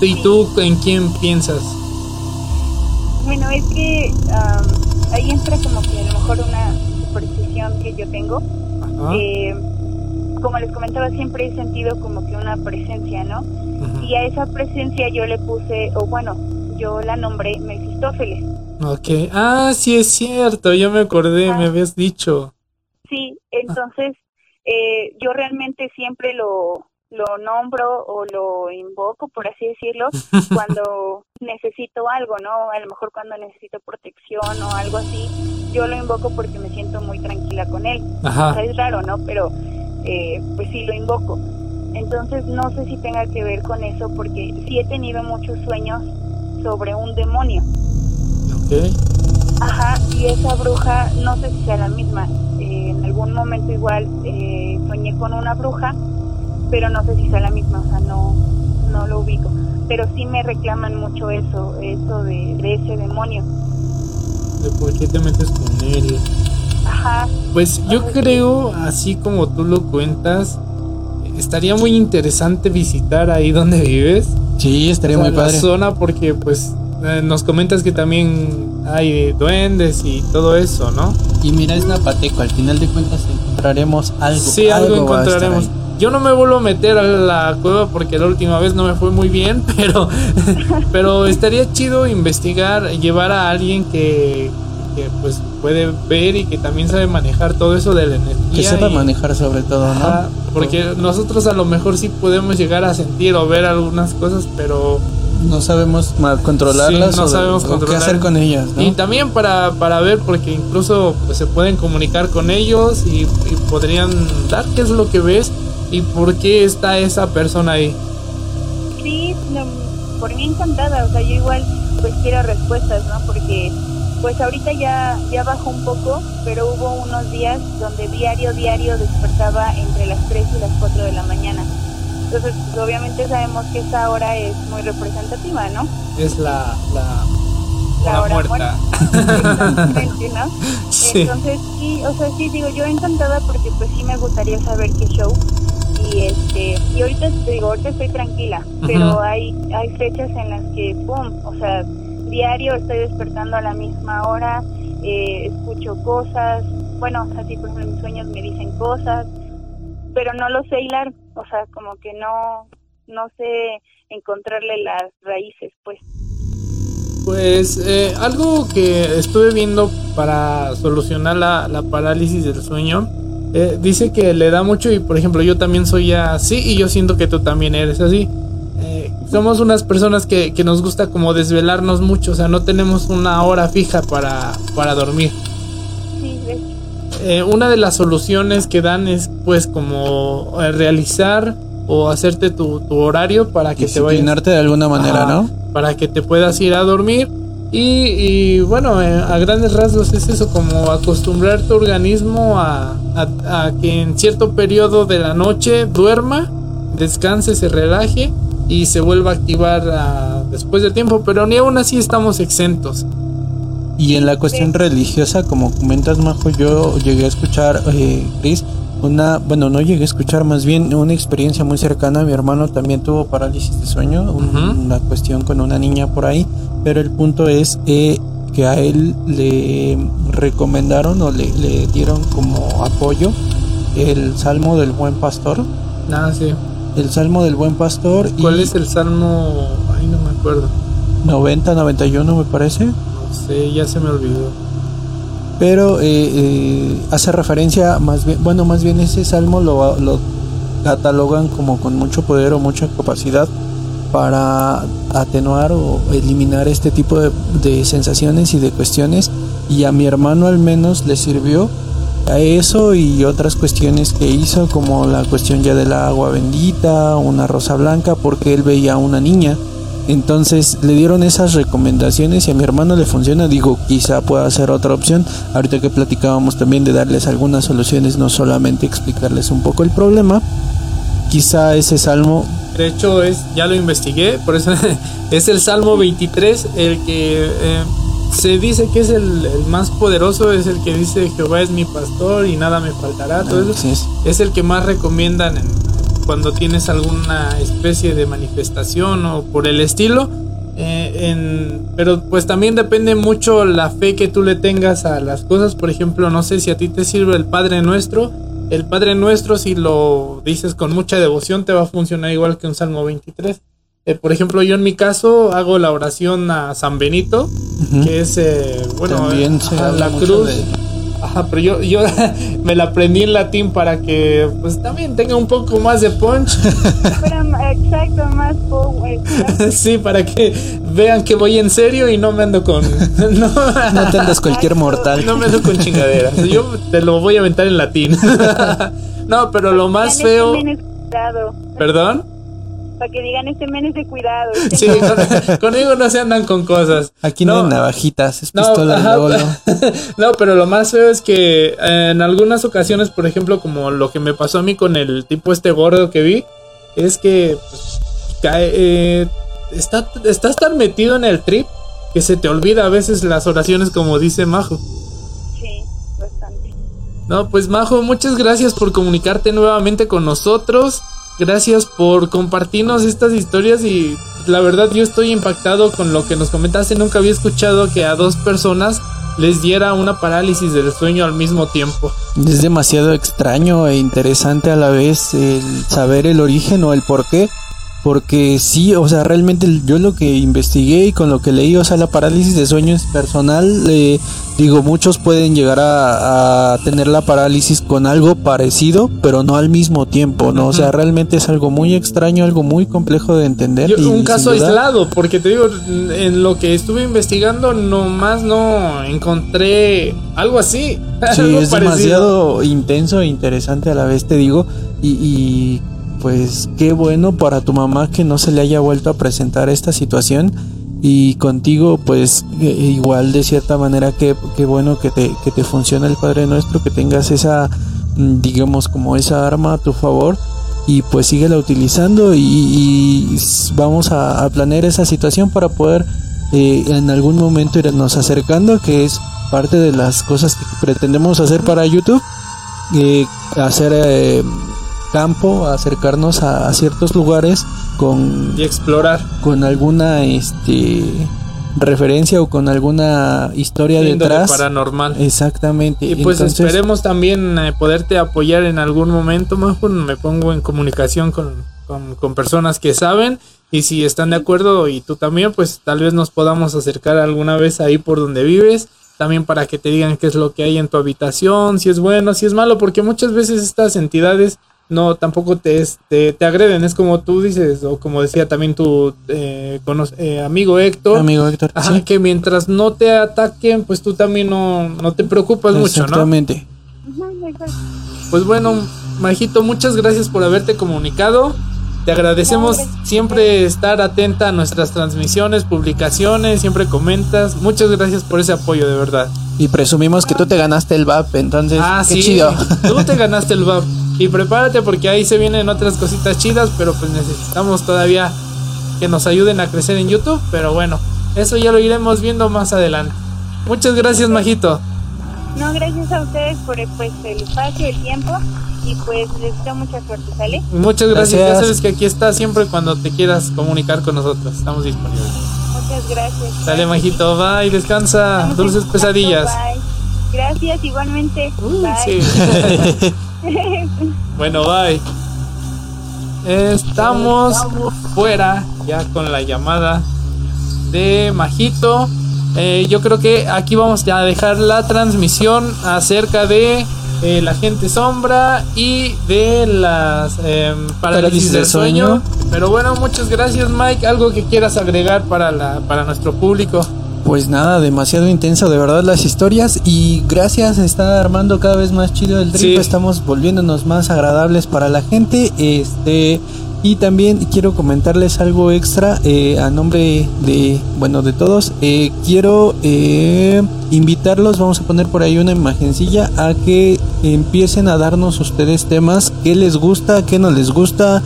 ¿Y tú en quién piensas? Bueno, es que ahí entra como que a lo mejor una superstición que yo tengo. Eh, como les comentaba, siempre he sentido como que una presencia, ¿no? Y a esa presencia yo le puse, o bueno, yo la nombré Mefistófeles. Ok, ah, sí es cierto, yo me acordé, me habías dicho. Sí, entonces eh, yo realmente siempre lo, lo nombro o lo invoco, por así decirlo, cuando necesito algo, ¿no? A lo mejor cuando necesito protección o algo así, yo lo invoco porque me siento muy tranquila con él. Ajá. O sea, es raro, ¿no? Pero eh, pues sí lo invoco. Entonces no sé si tenga que ver con eso porque sí he tenido muchos sueños sobre un demonio. Ok. Ajá, y esa bruja, no sé si sea la misma. Eh, en algún momento igual eh, soñé con una bruja pero no sé si sea la misma, o sea, no, no lo ubico. Pero sí me reclaman mucho eso, eso de, ese demonio. ¿De por qué te metes con él? Ajá. Pues yo creo, así como tú lo cuentas, estaría muy interesante visitar ahí donde vives. Sí, estaría muy padre. La zona porque pues nos comentas que también hay duendes y todo eso, ¿no? Y mira, es Napateco, al final de cuentas encontraremos algo. Sí, algo encontraremos. Yo no me vuelvo a meter a la cueva porque la última vez no me fue muy bien, pero, pero estaría chido investigar, llevar a alguien que, pues puede ver y que también sabe manejar todo eso de la energía. Que sepa manejar sobre todo, ¿no? porque nosotros a lo mejor sí podemos llegar a sentir o ver algunas cosas, pero no sabemos controlarlas no sabemos qué hacer con ellas. Y también para, para ver, porque incluso pues, se pueden comunicar con ellos y, y podrían dar qué es lo que ves ¿Y por qué está esa persona ahí? Sí, por mí encantada, o sea, yo igual pues quiero respuestas, ¿no? Porque pues ahorita ya, ya bajó un poco, pero hubo unos días donde diario, diario despertaba entre las 3 y las 4 de la mañana. Entonces, pues, obviamente sabemos que esa hora es muy representativa, ¿no? Es la, la, la, hora muerta. Exactamente, ¿no? Entonces, sí, o sea, sí, digo, yo encantada porque pues sí me gustaría saber qué show y este y ahorita digo ahorita estoy tranquila pero hay hay fechas en las que pum o sea diario estoy despertando a la misma hora eh, escucho cosas bueno así por ejemplo en mis sueños me dicen cosas pero no lo sé hilar o sea como que no no sé encontrarle las raíces pues pues eh, algo que estuve viendo para solucionar la, parálisis del sueño eh, dice que le da mucho y por ejemplo yo también soy así y yo siento que tú también eres así. Eh, somos unas personas que, que, nos gusta como desvelarnos mucho, o sea, no tenemos una hora fija para, para dormir. Eh, una de las soluciones que dan es pues como realizar o hacerte tu, tu horario para que te vayas. de alguna manera, ¿no? Para que te puedas ir a dormir y, bueno, eh, a grandes rasgos es eso, como acostumbrar tu organismo a, que en cierto periodo de la noche duerma, descanse, se relaje y se vuelva a activar ah, después de tiempo, pero ni aún así estamos exentos. Y en la cuestión religiosa, como comentas, Majo, yo llegué a escuchar, eh, Chris, una, bueno, no llegué a escuchar, más bien una experiencia muy cercana. Mi hermano también tuvo parálisis de sueño, una cuestión con una niña por ahí pero el punto es eh, que a él le recomendaron o le, le, dieron como apoyo el Salmo del Buen Pastor. Ah, sí. El Salmo del Buen Pastor. ¿Cuál es el Salmo? Ay, no me acuerdo. 90, 91 me parece. Sé, ya se me olvidó. Pero eh, eh, hace referencia más bien, bueno, más bien ese salmo lo, lo catalogan como con mucho poder o mucha capacidad para atenuar o eliminar este tipo de, sensaciones y de cuestiones y a mi hermano al menos le sirvió a eso y otras cuestiones que hizo como la cuestión ya del agua bendita, una rosa blanca porque él veía a una niña entonces le dieron esas recomendaciones y a mi hermano le funciona. Digo, quizá pueda ser otra opción. Ahorita que platicábamos también de darles algunas soluciones, no solamente explicarles un poco el problema. Quizá ese salmo de hecho, es, ya lo investigué, por eso es el Salmo 23 el que eh, se dice que es el, más poderoso, es el que dice Jehová es mi pastor y nada me faltará. Todo eso es. el que más recomiendan cuando tienes alguna especie de manifestación o por el estilo. Eh, pero pues también depende mucho la fe que tú le tengas a las cosas. Por ejemplo, no sé si a ti te sirve el Padre Nuestro. El Padre Nuestro, si lo dices con mucha devoción, te va a funcionar igual que un Salmo 23. Eh, por ejemplo, yo en mi caso hago la oración a San Benito, que es, eh, bueno, a la cruz. Ajá, pero yo, yo me la aprendí en latín para que pues también tenga un poco más de punch. exacto, más power. sí, para que vean que voy en serio y no me ando con... No, no te andas cualquier mortal. No me ando con chingaderas. Yo te lo voy a aventar en latín. no, pero lo más feo... ¿Perdón? Para que digan este men es de cuidado. Este sí, conmigo no se andan con cosas. Aquí no, hay navajitas, es pistola de no, pero lo más feo es que en algunas ocasiones, por ejemplo, como lo que me pasó a mí con el tipo este gordo que vi, es que pues, cae, eh, está, estás tan metido en el trip que se te olvida a veces las oraciones como dice Majo. Sí, bastante. No, pues Majo, muchas gracias por comunicarte nuevamente con nosotros. Gracias por compartirnos estas historias y la verdad yo estoy impactado con lo que nos comentaste. Nunca había escuchado que a dos personas les diera una parálisis del sueño al mismo tiempo. Es demasiado extraño e interesante a la vez el saber el origen o el por qué. Porque sí, o sea, realmente yo lo que investigué y con lo que leí, o sea, la parálisis de sueño es personal. Eh, digo, muchos pueden llegar a, tener la parálisis con algo parecido, pero no al mismo tiempo, ¿no? O sea, realmente es algo muy extraño, algo muy complejo de entender. un caso aislado, porque te digo, en lo que estuve investigando, nomás no encontré algo así. Sí, es demasiado intenso e interesante a la vez, te digo. y pues qué bueno para tu mamá que no se le haya vuelto a presentar esta situación. Y contigo pues e, igual de cierta manera qué bueno que te, que te funciona el Padre Nuestro, que tengas esa mm, digamos como esa arma a tu favor. Y pues síguela utilizando y, vamos a, planear esa situación para poder eh, en algún momento irnos acercando que es parte de las cosas que pretendemos hacer para YouTube eh, hacer eh, campo, acercarnos a, ciertos lugares con y explorar. con alguna este referencia o con alguna historia detrás. paranormal. Exactamente. Y pues esperemos también eh, poderte apoyar en algún momento mejor me pongo en comunicación con, con, con, personas que saben. Y si están de acuerdo y tú también pues tal vez nos podamos acercar alguna vez ahí por donde vives también para que te digan qué es lo que hay en tu habitación si es bueno si es malo porque muchas veces estas entidades no tampoco te, te, te, agreden, es como tú dices, o como decía también tu eh, eh, amigo Héctor. Amigo Héctor, que mientras no te ataquen, pues tú también no, no te preocupas mucho, ¿no? Exactamente. Pues bueno, Majito, muchas gracias por haberte comunicado. Te agradecemos siempre estar atenta a nuestras transmisiones, publicaciones, siempre comentas. Muchas gracias por ese apoyo, de verdad. Y presumimos que tú te ganaste el VAP, entonces, ah, qué chido. Tú te ganaste el VAP. Y prepárate porque ahí se vienen otras cositas chidas, pero pues necesitamos todavía que nos ayuden a crecer en YouTube. Pero bueno, eso ya lo iremos viendo más adelante. Muchas gracias, Majito. No, gracias a ustedes por pues, el espacio, el tiempo y pues les deseo mucha suerte, ¿sale? Muchas gracias. Ya sabes que aquí está siempre cuando te quieras comunicar con nosotros. Estamos disponibles. Muchas gracias. Sale, Majito. Bye, descansa. Dulces pesadillas. Bye. Gracias, igualmente. Uh, bye. bueno, bye. Estamos fuera ya con la llamada de Majito. Eh, yo creo que aquí vamos a dejar la transmisión acerca de eh, la gente sombra y de las eh, parálisis del sueño. Pero bueno, muchas gracias Mike. ¿Algo que quieras agregar para, la, para nuestro público? Pues nada, demasiado intenso de verdad las historias y gracias está armando cada vez más chido el trip, estamos volviéndonos más agradables para la gente, este y también quiero comentarles algo extra eh, a nombre de bueno de todos, eh, quiero eh, invitarlos, vamos a poner por ahí una imagencilla a que empiecen a darnos ustedes temas, qué les gusta, qué no les gusta,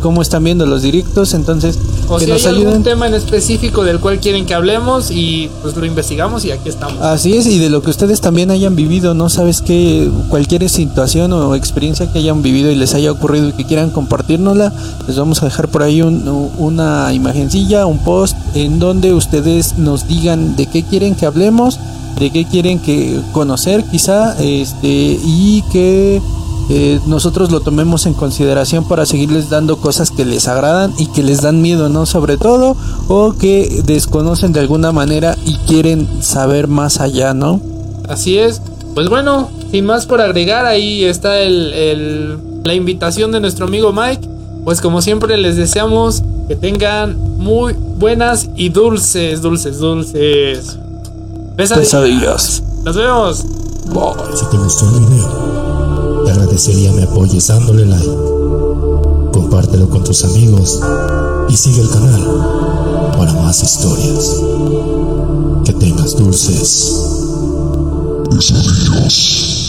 cómo están viendo los directos, entonces o si hay algún tema en específico del cual quieren que hablemos y pues lo investigamos y aquí estamos. Así es, y de lo que ustedes también hayan vivido, ¿no? Sabes que cualquier situación o experiencia que hayan vivido y les haya ocurrido y que quieran compartirnosla, les vamos a dejar por ahí una imagencilla, un post en donde ustedes nos digan de qué quieren que hablemos, de qué quieren que conocer quizá, este, y que eh, nosotros lo tomemos en consideración para seguirles dando cosas que les agradan y que les dan miedo, ¿no? Sobre todo, o que desconocen de alguna manera y quieren saber más allá, ¿no? Así es. Pues bueno, sin más por agregar, ahí está el, la invitación de nuestro amigo Mike. Pues como siempre les deseamos que tengan muy buenas y dulces, dulces, dulces. Pesadillas. Nos vemos. Bye. Agradecería me apoyes dándole like. Compártelo con tus amigos y sigue el canal para más historias. Que tengas dulces. Pesadillas.